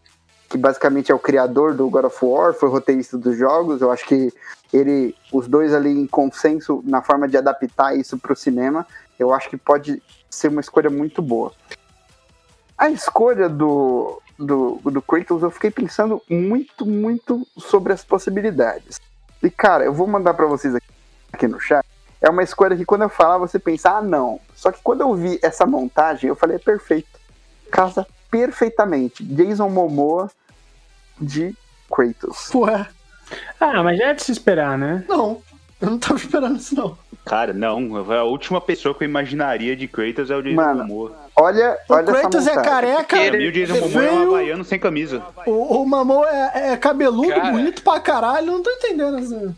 que basicamente é o criador do God of War, foi roteirista dos jogos. Eu acho que ele, os dois ali em consenso na forma de adaptar isso para o cinema, eu acho que pode ser uma escolha muito boa. A escolha do, do, do Kratos, eu fiquei pensando muito, muito sobre as possibilidades. E cara, eu vou mandar para vocês aqui, aqui no chat. É uma escolha que quando eu falar você pensa, ah não. Só que quando eu vi essa montagem, eu falei, é perfeito. Casa perfeitamente. Jason Momoa de Kratos. Porra. Ah, mas já é de se esperar, né? Não, eu não tava esperando isso, não. Cara, não. A última pessoa que eu imaginaria de Kratos é o Jason Mano, Momoa. Olha, O olha Kratos essa é careca, mim, o Jason Momoa é um havaiano sem camisa. o, o Mamô é, é cabeludo, Cara. bonito pra caralho. Não tô entendendo essa.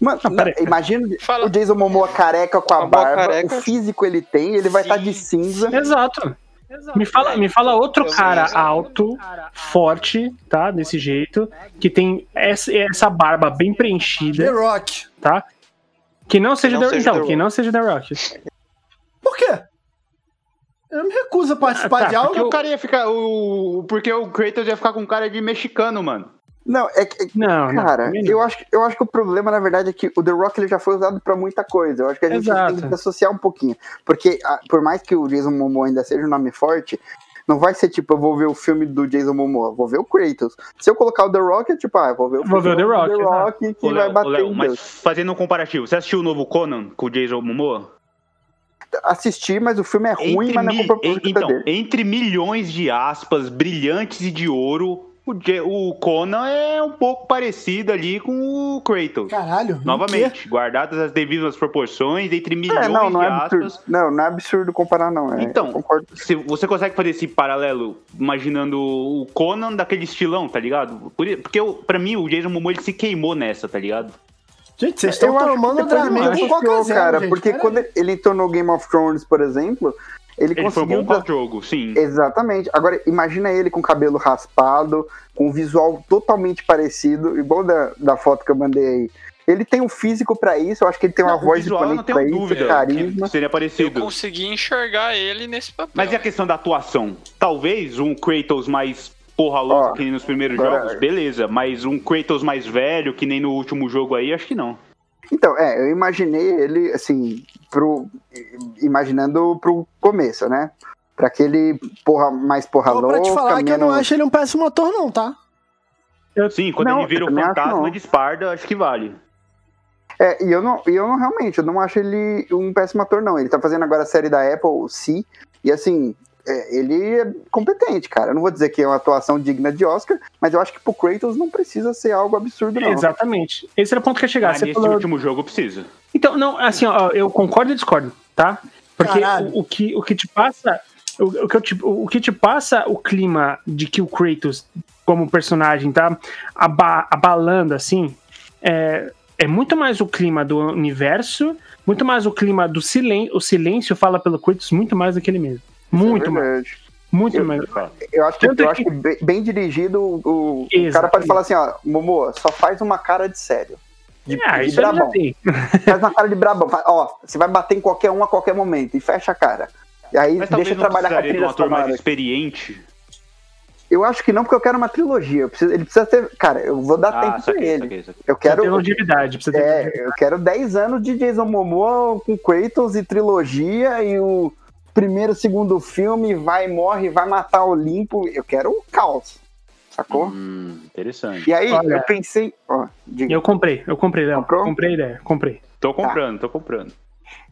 Mano, Não, imagina Fala. o Jason Momoa careca com a boa barba, careca. o físico ele tem, ele vai estar de cinza. Exato. Me fala, me fala outro Eu cara mesmo. alto, forte, tá? Desse jeito, que tem essa, essa barba bem The preenchida, Rock. tá? Que não seja, não The, seja então, The que Rock. não seja The Rock. Por quê? Eu me recuso a participar Ah, tá, de algo. Porque o cara ia ficar. O, porque o Kratos ia ficar com cara de mexicano, mano. Não, é que. Não, não, Cara, não. eu acho, eu acho que o problema, na verdade, é que o The Rock ele já foi usado pra muita coisa. Eu acho que a gente Exato. tem que associar um pouquinho. Porque, ah, por mais que o Jason Momoa ainda seja um nome forte, não vai ser tipo, eu vou ver o filme do Jason Momoa, vou ver o Kratos. Se eu colocar o The Rock, é tipo, ah, eu vou ver o Vou ver o The Rock, The Rock que Ô, vai Léo, bater ô, Léo, em mas Deus. fazendo um comparativo, você assistiu o novo Conan com o Jason Momoa? Assisti, mas o filme é ruim, mas não é mil- então, dele. entre milhões de aspas brilhantes e de ouro, o, o Conan é um pouco parecido ali com o Kratos. Caralho. o? Novamente, guardadas as devidas proporções, entre milhões É, não, não de é absurdo. Não, não é absurdo comparar, não. É, Então. Se você consegue fazer esse paralelo imaginando o Conan daquele estilão, tá ligado? Por- Porque eu, pra mim o Jason Momoa ele se queimou nessa, tá ligado? Gente, vocês estão tomando Dramamine com machucou, Coca Zero, cara, gente. porque quando ele- ele entrou no Game of Thrones, por exemplo, ele, Ele foi conseguiu bom pra jogo, sim. Exatamente. Agora, imagina ele com cabelo raspado, com um visual totalmente parecido, igual da, da foto que eu mandei aí. Ele tem um físico pra isso, eu acho que ele tem uma Não, voz eu imponente pra tenho isso, dúvida carisma. seria Eu parecido. consegui enxergar ele nesse papel. Mas e a questão da atuação? Talvez um Kratos mais porra louca Ó, que nem nos primeiros agora- jogos, beleza. Mas um Kratos mais velho, que nem no último jogo aí, acho que não. Então, é, eu imaginei ele, assim, pro, imaginando pro começo, né? Pra aquele porra, mais porra Vou louca, pra te falar que eu não menos- acho ele um péssimo ator, não, tá? Sim, quando Não, ele vira eu o fantasma de Esparda, acho que vale. É, e eu não, eu não realmente, eu não acho ele um péssimo ator, não. Ele tá fazendo agora a série da Apple, o Si, e assim, é, ele é competente, cara. Eu não vou dizer que é uma atuação digna de Oscar, mas eu acho que pro Kratos não precisa ser algo absurdo, não. Exatamente. Esse era o ponto que ia chegar. Mas Você nesse falou- último jogo precisa. Então, não, assim, ó, eu concordo e discordo, tá? Porque o, o que, o que te passa. O, o que eu te, o que te passa o clima de que o Kratos, como personagem, tá aba- abalando, assim, é, é muito mais o clima do universo, muito mais o clima do silêncio. O silêncio fala pelo Kratos muito mais do que ele mesmo. Muito é mais. Muito Eu- mais. Eu acho que, Tanto eu é acho que bem, bem dirigido, o, o cara pode falar assim, ó, Momoa, só faz uma cara de sério. De, Ah, de isso ele já brabão. tem. Faz uma cara de brabão. Faz- ó, você vai bater em qualquer um a qualquer momento e fecha a cara. E aí Mas deixa não trabalhar com a trilha um ator mais experiente. Eu acho que não, porque eu quero uma trilogia. Eu preciso- ele precisa ter. Cara, eu vou dar Ah, tempo pra ele. saquei, saquei. Eu Precisa ter quero. longevidade. Precisa ter É, eu quero 10 anos de Jason Momoa com Kratos e trilogia e o primeiro, segundo filme vai, morre, vai matar o Olimpo. Eu quero o caos. Sacou? Hum, interessante. E aí, Olha. eu pensei. Ó, diga. Eu comprei, eu comprei, Léo. Comprou? Comprei a ideia, comprei. Tô comprando, tô comprando.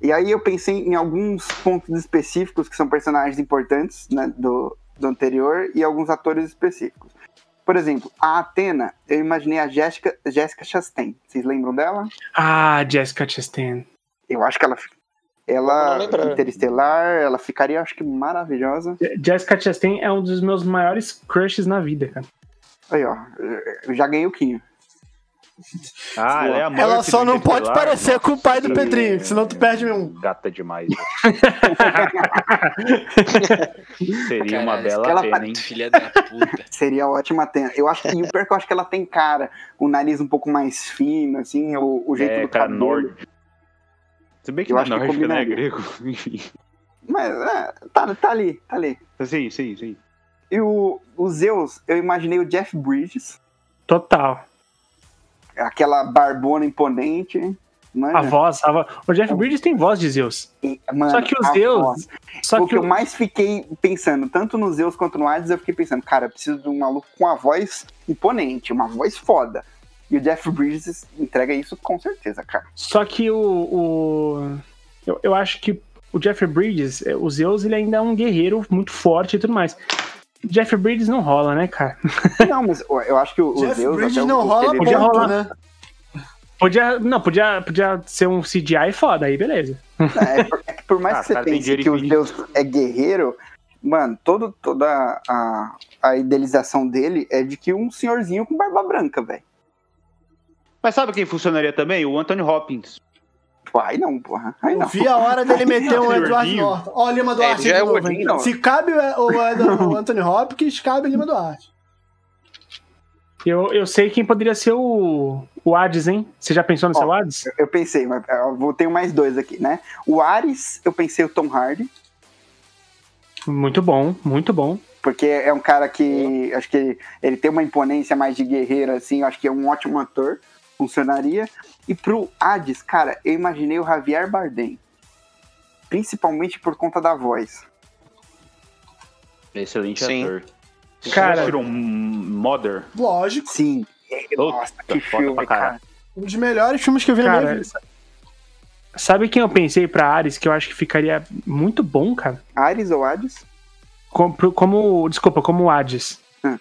E aí eu pensei em alguns pontos específicos que são personagens importantes né, do, do anterior e alguns atores específicos. Por exemplo, a Atena, eu imaginei a Jessica, Jessica Chastain. Vocês lembram dela? Ah, Jessica Chastain. Eu acho que ela. Ela. Interestelar, ela ficaria, acho que, maravilhosa. Jessica Chastain é um dos meus maiores crushes na vida, cara. Aí, ó, eu já ganhei o Quinho. Ah, ela é a Ela só não pode parecer com o pai do Pedrinho, senão tu perde um. Gata demais. Seria uma Caralho, bela ela pena, hein? Filha da puta. Seria ótima Atena. Eu acho que o pior que eu acho que ela tem cara, o nariz um pouco mais fino, assim, o, o jeito É, do cara cabelo. nórdico. Se bem que Eu não é acho que né? É grego. Enfim. Mas é, tá, tá ali, tá ali. Sim, sim, sim. E o, o Zeus, eu imaginei o Jeff Bridges, Total. aquela barbona imponente. Manja. A voz, a voz. O Jeff Bridges tem voz de Zeus. E, mano, Só que o a Zeus. voz. Só o que eu o- mais fiquei pensando, tanto no Zeus quanto no Hades, eu fiquei pensando, cara, eu preciso de um maluco com uma voz imponente, uma voz foda. E o Jeff Bridges entrega isso com certeza, cara. Só que o. o- eu, eu acho que o Jeff Bridges, é, o Zeus, ele ainda é um guerreiro muito forte e tudo mais. Jeff Bridges não rola, né, cara? Não, mas eu acho que o, o Jeff Zeus. Bridges até não o rola Podia ponto, rolar. né? Podia. Não, podia, podia ser um CGI foda, aí beleza. É, por- é que por mais Ah, que você tem pense que o. Zeus é guerreiro, mano, todo, toda a, a idealização dele é de que um senhorzinho com barba branca, velho. Mas sabe quem funcionaria também? O Anthony Hopkins. Aí não, porra. Aí Eu não. vi a hora dele meter um Gordinho. Norton. Ó, o Lima Duarte já de é novo. Se cabe o, o, o, Anthony Hopkins, cabe o Lima Duarte. Eu, eu sei quem poderia ser o, o Hades, hein? Você já pensou no Ó, seu Hades? Eu pensei, mas eu vou tenho mais dois aqui, né? O Ares, eu pensei o Tom Hardy, Muito bom, muito bom. porque é um cara que acho que ele tem uma imponência mais de guerreiro, assim, eu acho que é um ótimo ator, funcionaria. E pro Hades, cara, eu imaginei o Javier Bardem. Principalmente por conta da voz. Excelente Sim. ator. Cara- Tirou um Mother. Lógico. Sim. Nossa, que foda filme, pra cara. caralho. Um dos melhores filmes que eu vi na minha Cara, vida. sabe quem eu pensei pra Ares que eu acho que ficaria muito bom, cara? Ares ou Hades? Como, como desculpa, como o Hades. Hum.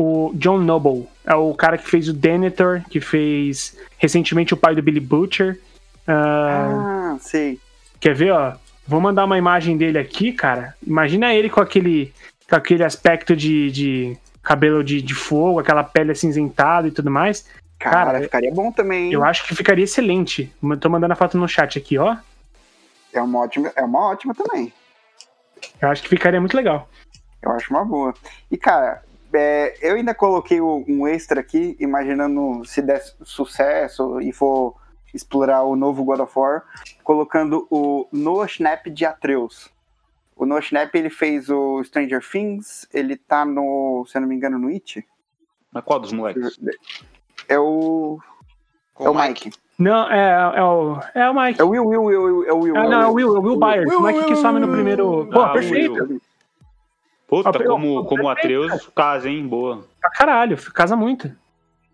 O John Noble é o cara que fez o Denethor, que fez recentemente o pai do Billy Butcher. Ah, Ah, sei. Quer ver, ó? Vou mandar uma imagem dele aqui, cara. Imagina ele com aquele, com aquele aspecto de, de cabelo de, de fogo, aquela pele acinzentada e tudo mais. Cara, Cara, ficaria bom também. hein? Eu acho que ficaria excelente. Tô mandando a foto no chat aqui, ó. É uma ótima, é uma ótima também. Eu acho que ficaria muito legal. Eu acho uma boa. E, cara, é, eu ainda coloquei um extra aqui, imaginando se der sucesso e for explorar o novo God of War, colocando o Noah Schnapp de Atreus. O Noah Schnapp, ele fez o Stranger Things, ele tá no, se eu não me engano, no It. Mas qual dos moleques? É o... Com é o Mike. Não, é, é, o, é o Mike. É o Will, Will, Will, é o Will. Ah, não, é o Will, é o Will Byers. Will, O Mike que Will, some no Will, primeiro. Will. Pô, Ah, perfeito. Will. Puta, Ah, como, como Atreus, casa, hein? Boa. Pra caralho, casa muito.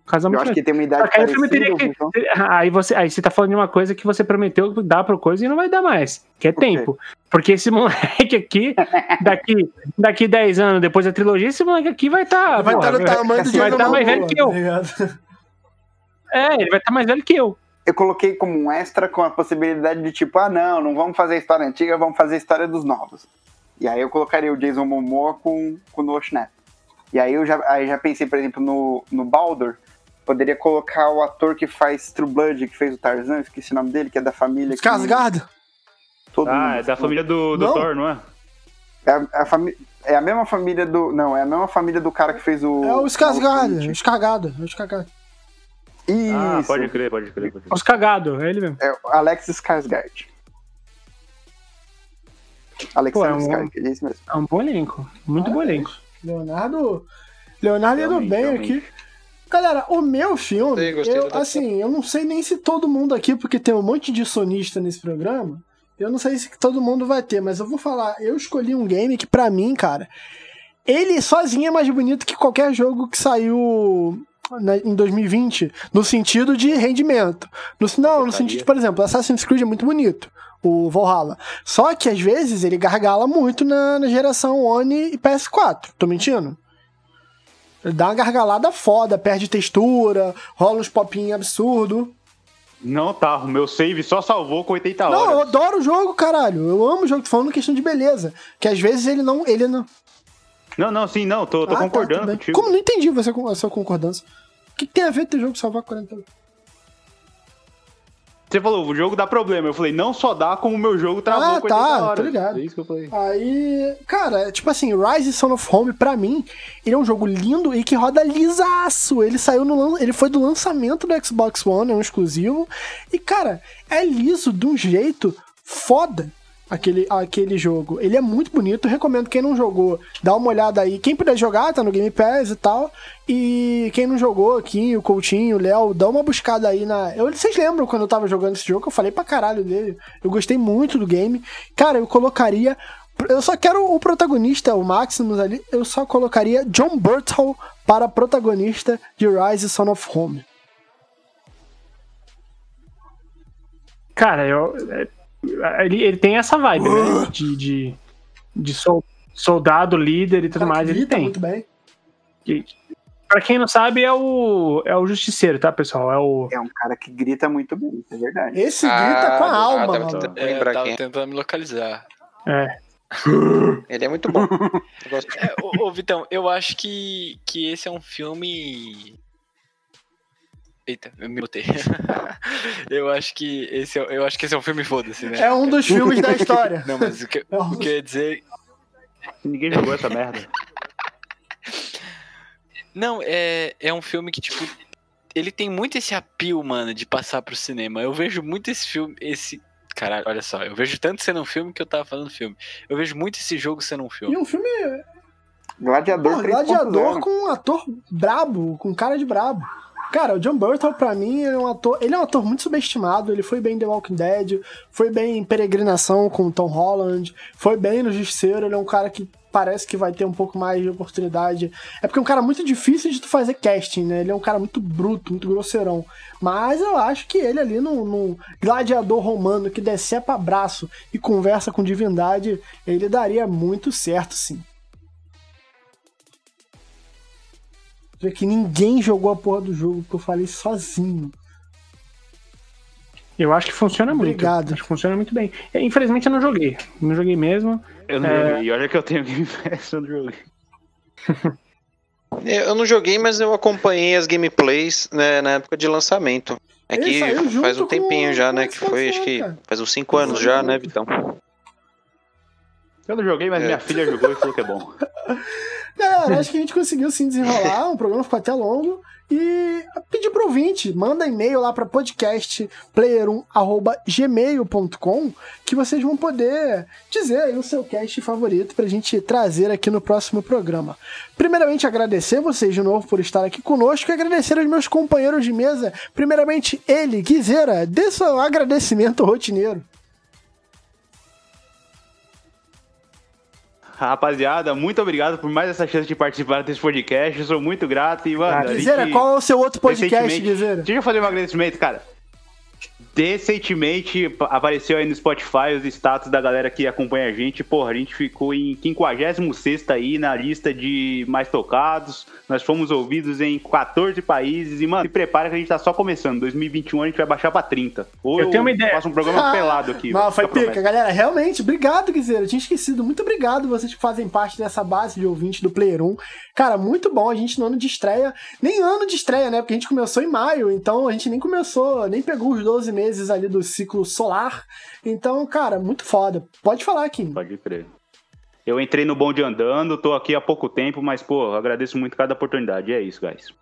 Casa Eu muito. acho que tem uma idade parecida. que. então- Aí você, aí você tá falando de uma coisa que você prometeu dar pra coisa e não vai dar mais, que é tempo. Porque esse moleque aqui, daqui, daqui 10 anos depois da trilogia, esse moleque aqui vai estar. Vai estar no tamanho do vai Diego tá mais velho que eu. tá ligado? É, ele vai estar mais velho que eu. Eu coloquei como um extra com a possibilidade de tipo, ah não, não vamos fazer a história antiga, vamos fazer a história dos novos. E aí eu colocaria o Jason Momoa com, com o Noah Schnapp. E aí eu já, aí já pensei, por exemplo, no, no Baldur, poderia colocar o ator que faz True Blood, que fez o Tarzan, esqueci o nome dele, que é da família. Skarsgård? todo Ah, mundo- é da família do, do Não. Thor, não é? É a, a fami- é a mesma família do. Não, é a mesma família do cara que fez o. É o Skarsgård, Hobbit. o Escargado, o Escargado. Isso. Ah, pode crer, pode crer. Pode crer. Os cagados, é ele mesmo. É o Alex Skarsgård. Alexander Pô, é um- Skarsgård, é isso mesmo. É um bom elenco. Muito bom elenco. Leonardo. Leonardo indo Realmente, bem realmente. aqui. Galera, o meu filme, Gostei, gostei eu, assim, eu não sei nem se todo mundo aqui, porque tem um monte de sonista nesse programa, eu não sei se todo mundo vai ter, mas eu vou falar, eu escolhi um game que pra mim, cara, ele sozinho é mais bonito que qualquer jogo que saiu na- em 2020, no sentido de rendimento. No, não, no sentido, por exemplo, Assassin's Creed é muito bonito, o Valhalla. Só que às vezes ele gargala muito na, na geração One e PS4. Tô mentindo? Ele dá uma gargalada foda, perde textura, rola uns popinhos absurdo. Não tá, o meu save só salvou com 80 Não, eu horas. adoro o jogo, caralho. Eu amo o jogo, tô falando questão de beleza. Que às vezes ele não. Ele não... Não, não, sim, não, tô, tô Ah, tá, concordando bem. contigo. Como não entendi você, a sua concordância? O que, que tem a ver ter jogo salvar 40 horas? Você falou, o jogo dá problema. Eu falei, não só dá, como o meu jogo travou Ah, com tá, 80 tô ligado. É isso que eu falei. Aí, cara, tipo assim, Rise Son of Home, pra mim, ele é um jogo lindo e que roda lisaço. Ele saiu no ele foi do lançamento do Xbox One, é um exclusivo. E, cara, é liso de um jeito foda aquele, aquele jogo. Ele é muito bonito, recomendo quem não jogou, dá uma olhada aí. Quem puder jogar, tá no Game Pass e tal. E quem não jogou aqui, o Coutinho, o Léo, dá uma buscada aí na. Eu, vocês lembram quando eu tava jogando esse jogo? Eu falei pra caralho dele. Eu gostei muito do game. Cara, eu colocaria. Eu só quero o protagonista, o Maximus ali. Eu só colocaria John Burtle para protagonista de Rise Son of Home. Cara, eu, ele, ele tem essa vibe, né? De, de, de sol- soldado, líder e tudo mais. Ele tem. muito bem. E, Pra quem não sabe, é o, é o Justiceiro, tá, pessoal? É o. É um cara que grita muito bem, isso é verdade. Esse Ah, grita com a ah, alma, mano. ter- É, Lembrar tava quem tentando me localizar. É. Ele é muito bom. Eu gosto. É, ô, ô, Vitão, eu acho que, que esse é um filme. Eita, eu me botei. eu acho que esse é, eu acho que esse é um filme foda-se, né? É um dos filmes da história. Não, mas o que, É um o que eu ia dizer. Ninguém jogou essa merda. Não, é, é um filme que, tipo. Ele tem muito esse apio, mano, de passar pro cinema. Eu vejo muito esse filme. Esse. Caralho, olha só. Eu vejo tanto sendo um filme que eu tava falando filme. Eu vejo muito esse jogo sendo um E filme. um filme Gladiador Pô, 3.0. gladiador com um ator brabo, com cara de brabo. Cara, o John Burtle, pra mim, ele é um ator. Ele é um ator muito subestimado. Ele foi bem em The Walking Dead, foi bem em Peregrinação com Tom Holland, foi bem no Justiceiro. Ele é um cara que parece que vai ter um pouco mais de oportunidade. É porque é um cara muito difícil de tu fazer casting, né? Ele é um cara muito bruto, muito grosseirão. Mas eu acho que ele ali no, no gladiador romano que decepa braço e conversa com divindade, ele daria muito certo, sim. Vê que ninguém jogou a porra do jogo, que eu falei sozinho. Eu acho que funciona muito. Obrigado. Acho que funciona muito bem. É, Infelizmente eu não joguei. Não joguei mesmo. Eu não É. joguei. E olha que eu tenho Game Pass, eu não joguei. Eu não joguei, mas eu acompanhei as gameplays né, na época de lançamento. É que faz um tempinho já, né? Que foi, acho que faz uns 5 anos já, né, Vitão? Eu não joguei, mas É. minha filha jogou e falou que é bom. Galera, acho que a gente conseguiu sim desenrolar, o programa ficou até longo. E pedir pro ouvinte, manda e-mail lá para podcastplayer1.gmail.com que vocês vão poder dizer aí o seu cast favorito pra gente trazer aqui no próximo programa. Primeiramente, agradecer vocês de novo por estar aqui conosco e agradecer aos meus companheiros de mesa. Primeiramente, ele, Guizeira, dê seu agradecimento rotineiro. Rapaziada, muito obrigado por mais essa chance de participar desse podcast. Eu sou muito grato e, mano. Ah, Guizeira, qual é o seu outro podcast, Guizeira? Deixa eu fazer um agradecimento, cara. Recentemente pa- apareceu aí no Spotify os status da galera que acompanha a gente. Porra, a gente ficou em 56 aí na lista de mais tocados. Nós fomos ouvidos em 14 países. E, mano, se prepara que a gente tá só começando. 2021 a gente vai baixar pra 30. Ou Eu tenho uma ideia. faço um programa Ah, pelado aqui. Não, foi promessa. pica, galera. Realmente, obrigado, Guizeira. Eu tinha esquecido. Muito obrigado vocês que fazem parte dessa base de ouvintes do Player 1. Cara, muito bom. A gente no ano de estreia, nem ano de estreia, né? Porque a gente começou em maio, então a gente nem começou, nem pegou os 12 meses ali do ciclo solar. Então, cara, muito foda. Pode falar, Kim. Pode crer. Eu entrei no bonde andando, tô aqui há pouco tempo, mas, pô, agradeço muito cada oportunidade. E é isso, guys.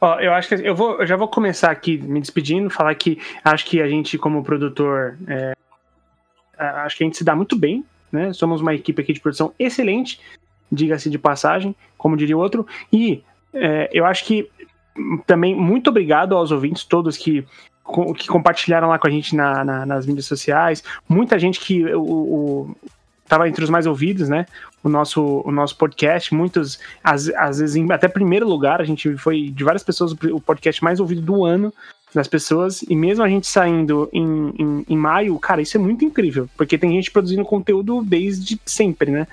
Ó, eu acho que eu, vou, eu já vou começar aqui me despedindo, falar que acho que a gente, como produtor, é, acho que a gente se dá muito bem, né? Somos uma equipe aqui de produção excelente, diga-se de passagem, como diria o outro. E é, eu acho que também muito obrigado aos ouvintes todos que, que compartilharam lá com a gente na- na- nas mídias sociais. Muita gente que o, o- tava entre os mais ouvidos, né? O nosso, o nosso podcast, muitos, às, às vezes, em até primeiro lugar, a gente foi de várias pessoas o podcast mais ouvido do ano das pessoas, e mesmo a gente saindo em, em, em maio, cara, isso é muito incrível, porque tem gente produzindo conteúdo desde sempre, né?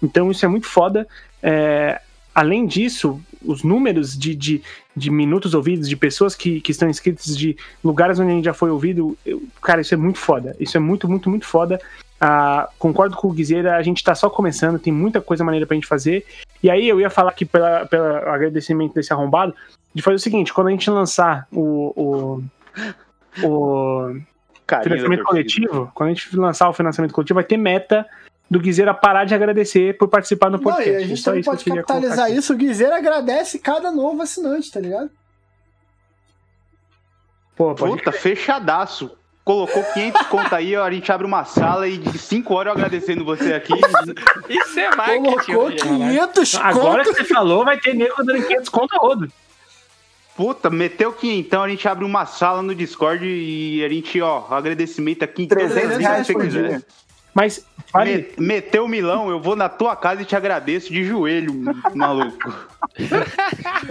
Então isso é muito foda. É, além disso, os números de, de, de minutos ouvidos, de pessoas que, que estão inscritas, de lugares onde a gente já foi ouvido, eu- cara, isso é muito foda. Isso é muito, muito, muito foda. Ah, concordo com o Guizeira, a gente tá só começando, tem muita coisa maneira pra gente fazer. E aí eu ia falar aqui pelo agradecimento desse arrombado, de fazer o seguinte, quando a gente lançar o, o, o Carinho da financiamento coletivo, quando a gente lançar o financiamento coletivo, vai ter meta do Guizeira parar de agradecer por participar do Não, podcast. e a gente também que pode capitalizar isso. O Guizeira agradece cada novo assinante, tá ligado? Pô, Puta, fechadaço. Colocou 500 conto aí, ó, a gente abre uma sala e de 5 horas eu agradecendo você aqui. Isso é marketing. Colocou hoje. 500 Agora conto. que você falou, vai ter nego dando 500 conto a rodo. Puta, meteu quinhentão, a gente abre uma sala no Discord e a gente, ó, agradecimento aqui. em todas as 300 vezes reais que você por quiser. Mas, vale, Me- meteu o milão, eu vou na tua casa e te agradeço de joelho, maluco.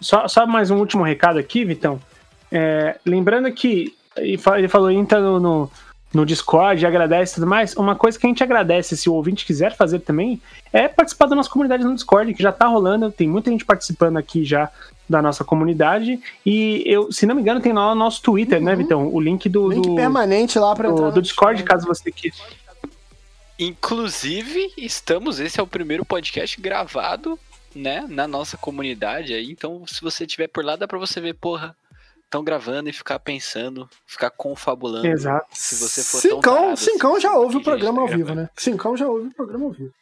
só, só mais um último recado aqui, Vitão. É, lembrando que ele falou, entra no, no, no Discord, agradece e tudo mais. Uma coisa que a gente agradece, se o ouvinte quiser fazer também, é participar da nossa comunidade no Discord, que já tá rolando, tem muita gente participando aqui já da nossa comunidade. E eu, se não me engano, tem lá o nosso Twitter, né, Vitão? O link do, Link do, permanente lá pra entrar do, do Discord, caso você queira. Inclusive, estamos. Esse é o primeiro podcast gravado, né? Na nossa comunidade aí. Então, se você estiver por lá, dá pra você ver, porra. Estão gravando e ficar pensando, ficar confabulando. Exato. Se você for tão Cincão, tarado Cincão assim, já ouve o programa tá ao vivo, gravando. né? Cincão já ouve o programa ao vivo.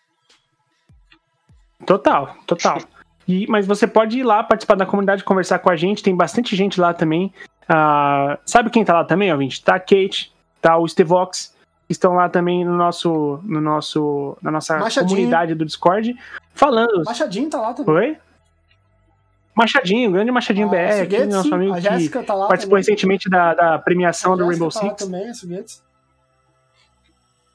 Total, total. E, mas você pode ir lá participar da comunidade, conversar com a gente. Tem bastante gente lá também. Ah, sabe quem tá lá também, ouvinte? Tá a Kate, tá o Stevox. Estão lá também no nosso, no nosso, na nossa Machadinho. comunidade do Discord, falando. Machadinho tá lá também. Oi? Machadinho, grande Machadinho A BR, aqui, nosso amigo a que Jéssica tá lá participou também. recentemente da, da premiação do Rainbow tá lá Six. também, a.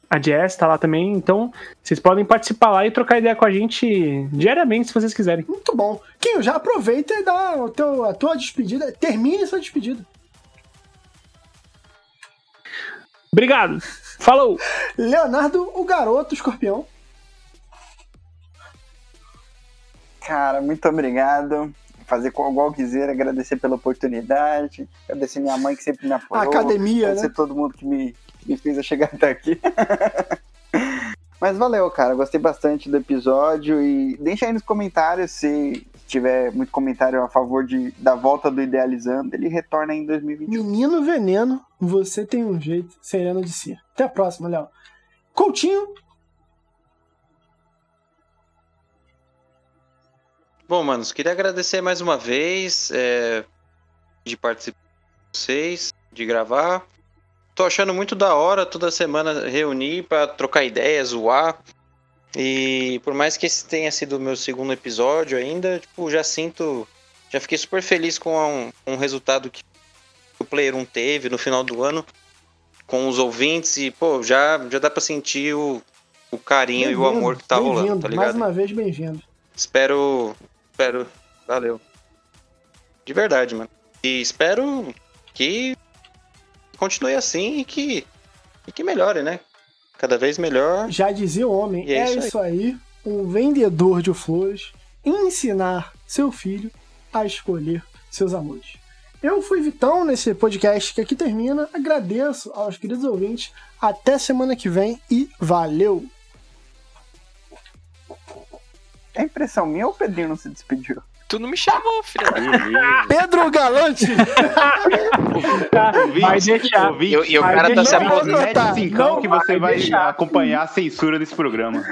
A Jess tá lá também. Então, vocês podem participar lá e trocar ideia com a gente diariamente, se vocês quiserem. Muito bom. Kim, já aproveita e dá o teu, a tua despedida. Termine sua despedida. Obrigado. Falou! Leonardo, o garoto escorpião. Cara, muito obrigado. Fazer com igual quiser, agradecer pela oportunidade, agradecer minha mãe que sempre me A apoiou, academia, agradecer né? todo mundo que me, me fez eu chegar até aqui. Mas valeu, cara, gostei bastante do episódio e deixa aí nos comentários se tiver muito comentário a favor de, da volta do Idealizando, ele retorna em 2021. Menino Veneno, você tem um jeito, sereno de si. Até a próxima, Léo. Coutinho, Bom, manos, queria agradecer mais uma vez é, de participar com vocês, de gravar. Tô achando muito da hora toda semana reunir pra trocar ideias, zoar. E por mais que esse tenha sido o meu segundo episódio ainda, tipo, já sinto. Já fiquei super feliz com um, um resultado que o Player 1 teve no final do ano com os ouvintes e, pô, já, já dá pra sentir o, o carinho e o amor que tá rolando, tá Mais ligado? uma vez, bem-vindo. Espero. Espero. Valeu. De verdade, mano. E espero que continue assim e que. E que melhore, né? Cada vez melhor. Já dizia o homem, E é é, isso aí. isso aí, um vendedor de flores ensinar seu filho a escolher seus amores. Eu fui Vitão nesse podcast que aqui termina. Agradeço aos queridos ouvintes. Até semana que vem e valeu! É impressão minha ou o Pedrinho não se despediu? Tu não me chamou, filha da... Pedro Galante! Vai deixar. Ouvinte, E, e o Mas cara tá se aposentando. Tá, cincão que você vai deixar. acompanhar a censura desse programa.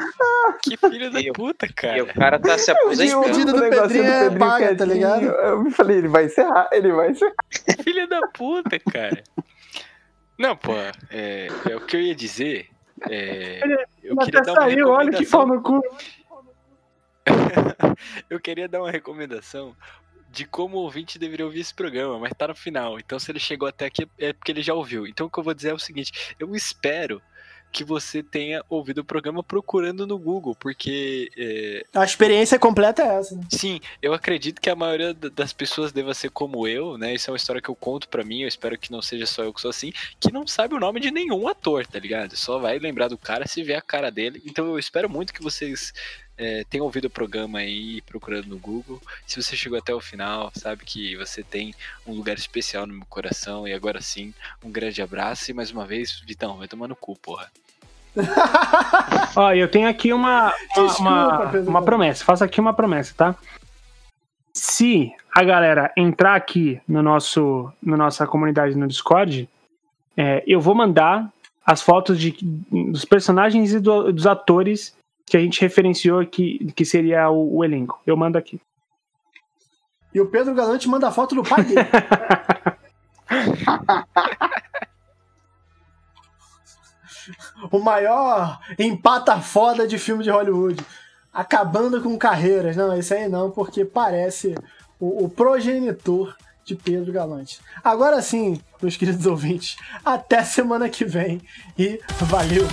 Que filho da eu- puta, E o cara. cara tá se aposentando. despedido do negocinho Pedrinho é paga, tá ligado? Eu me falei, ele vai encerrar, ele vai encerrar. Filha da puta, cara. Não, pô, é, é o que eu ia dizer. É, eu queria Até dar uma saiu, olha que pau recomendação. no cu. Eu queria dar uma recomendação de como o ouvinte deveria ouvir esse programa, mas tá no final. Então, se ele chegou até aqui, é porque ele já ouviu. Então, o que eu vou dizer é o seguinte: eu espero que você tenha ouvido o programa procurando no Google, porque é, A experiência completa é essa. Né? Sim, eu acredito que a maioria da- das pessoas deva ser como eu, né? Isso é uma história que eu conto pra mim, eu espero que não seja só eu que sou assim, que não sabe o nome de nenhum ator, tá ligado? Só vai lembrar do cara se ver a cara dele. Então eu espero muito que vocês é, tenham ouvido o programa aí procurando no Google. Se você chegou até o final, sabe que você tem um lugar especial no meu coração. E agora sim, um grande abraço e mais uma vez, Vitão, vai tomar no cu, porra. Ó, eu tenho aqui uma, uma, Desculpa, uma, uma promessa. Faço aqui uma promessa, tá? Se a galera entrar aqui no nosso, na nossa comunidade no Discord, é, eu vou mandar as fotos de, dos personagens e do- dos atores que a gente referenciou que, que seria o, o elenco. Eu mando aqui. E o Pedro Galante manda a foto do pai dele. o maior empata foda de filme de Hollywood. Acabando com carreiras. Não, esse aí não, porque parece o, o progenitor de Pedro Galante. Agora sim, meus queridos ouvintes, até semana que vem e valeu!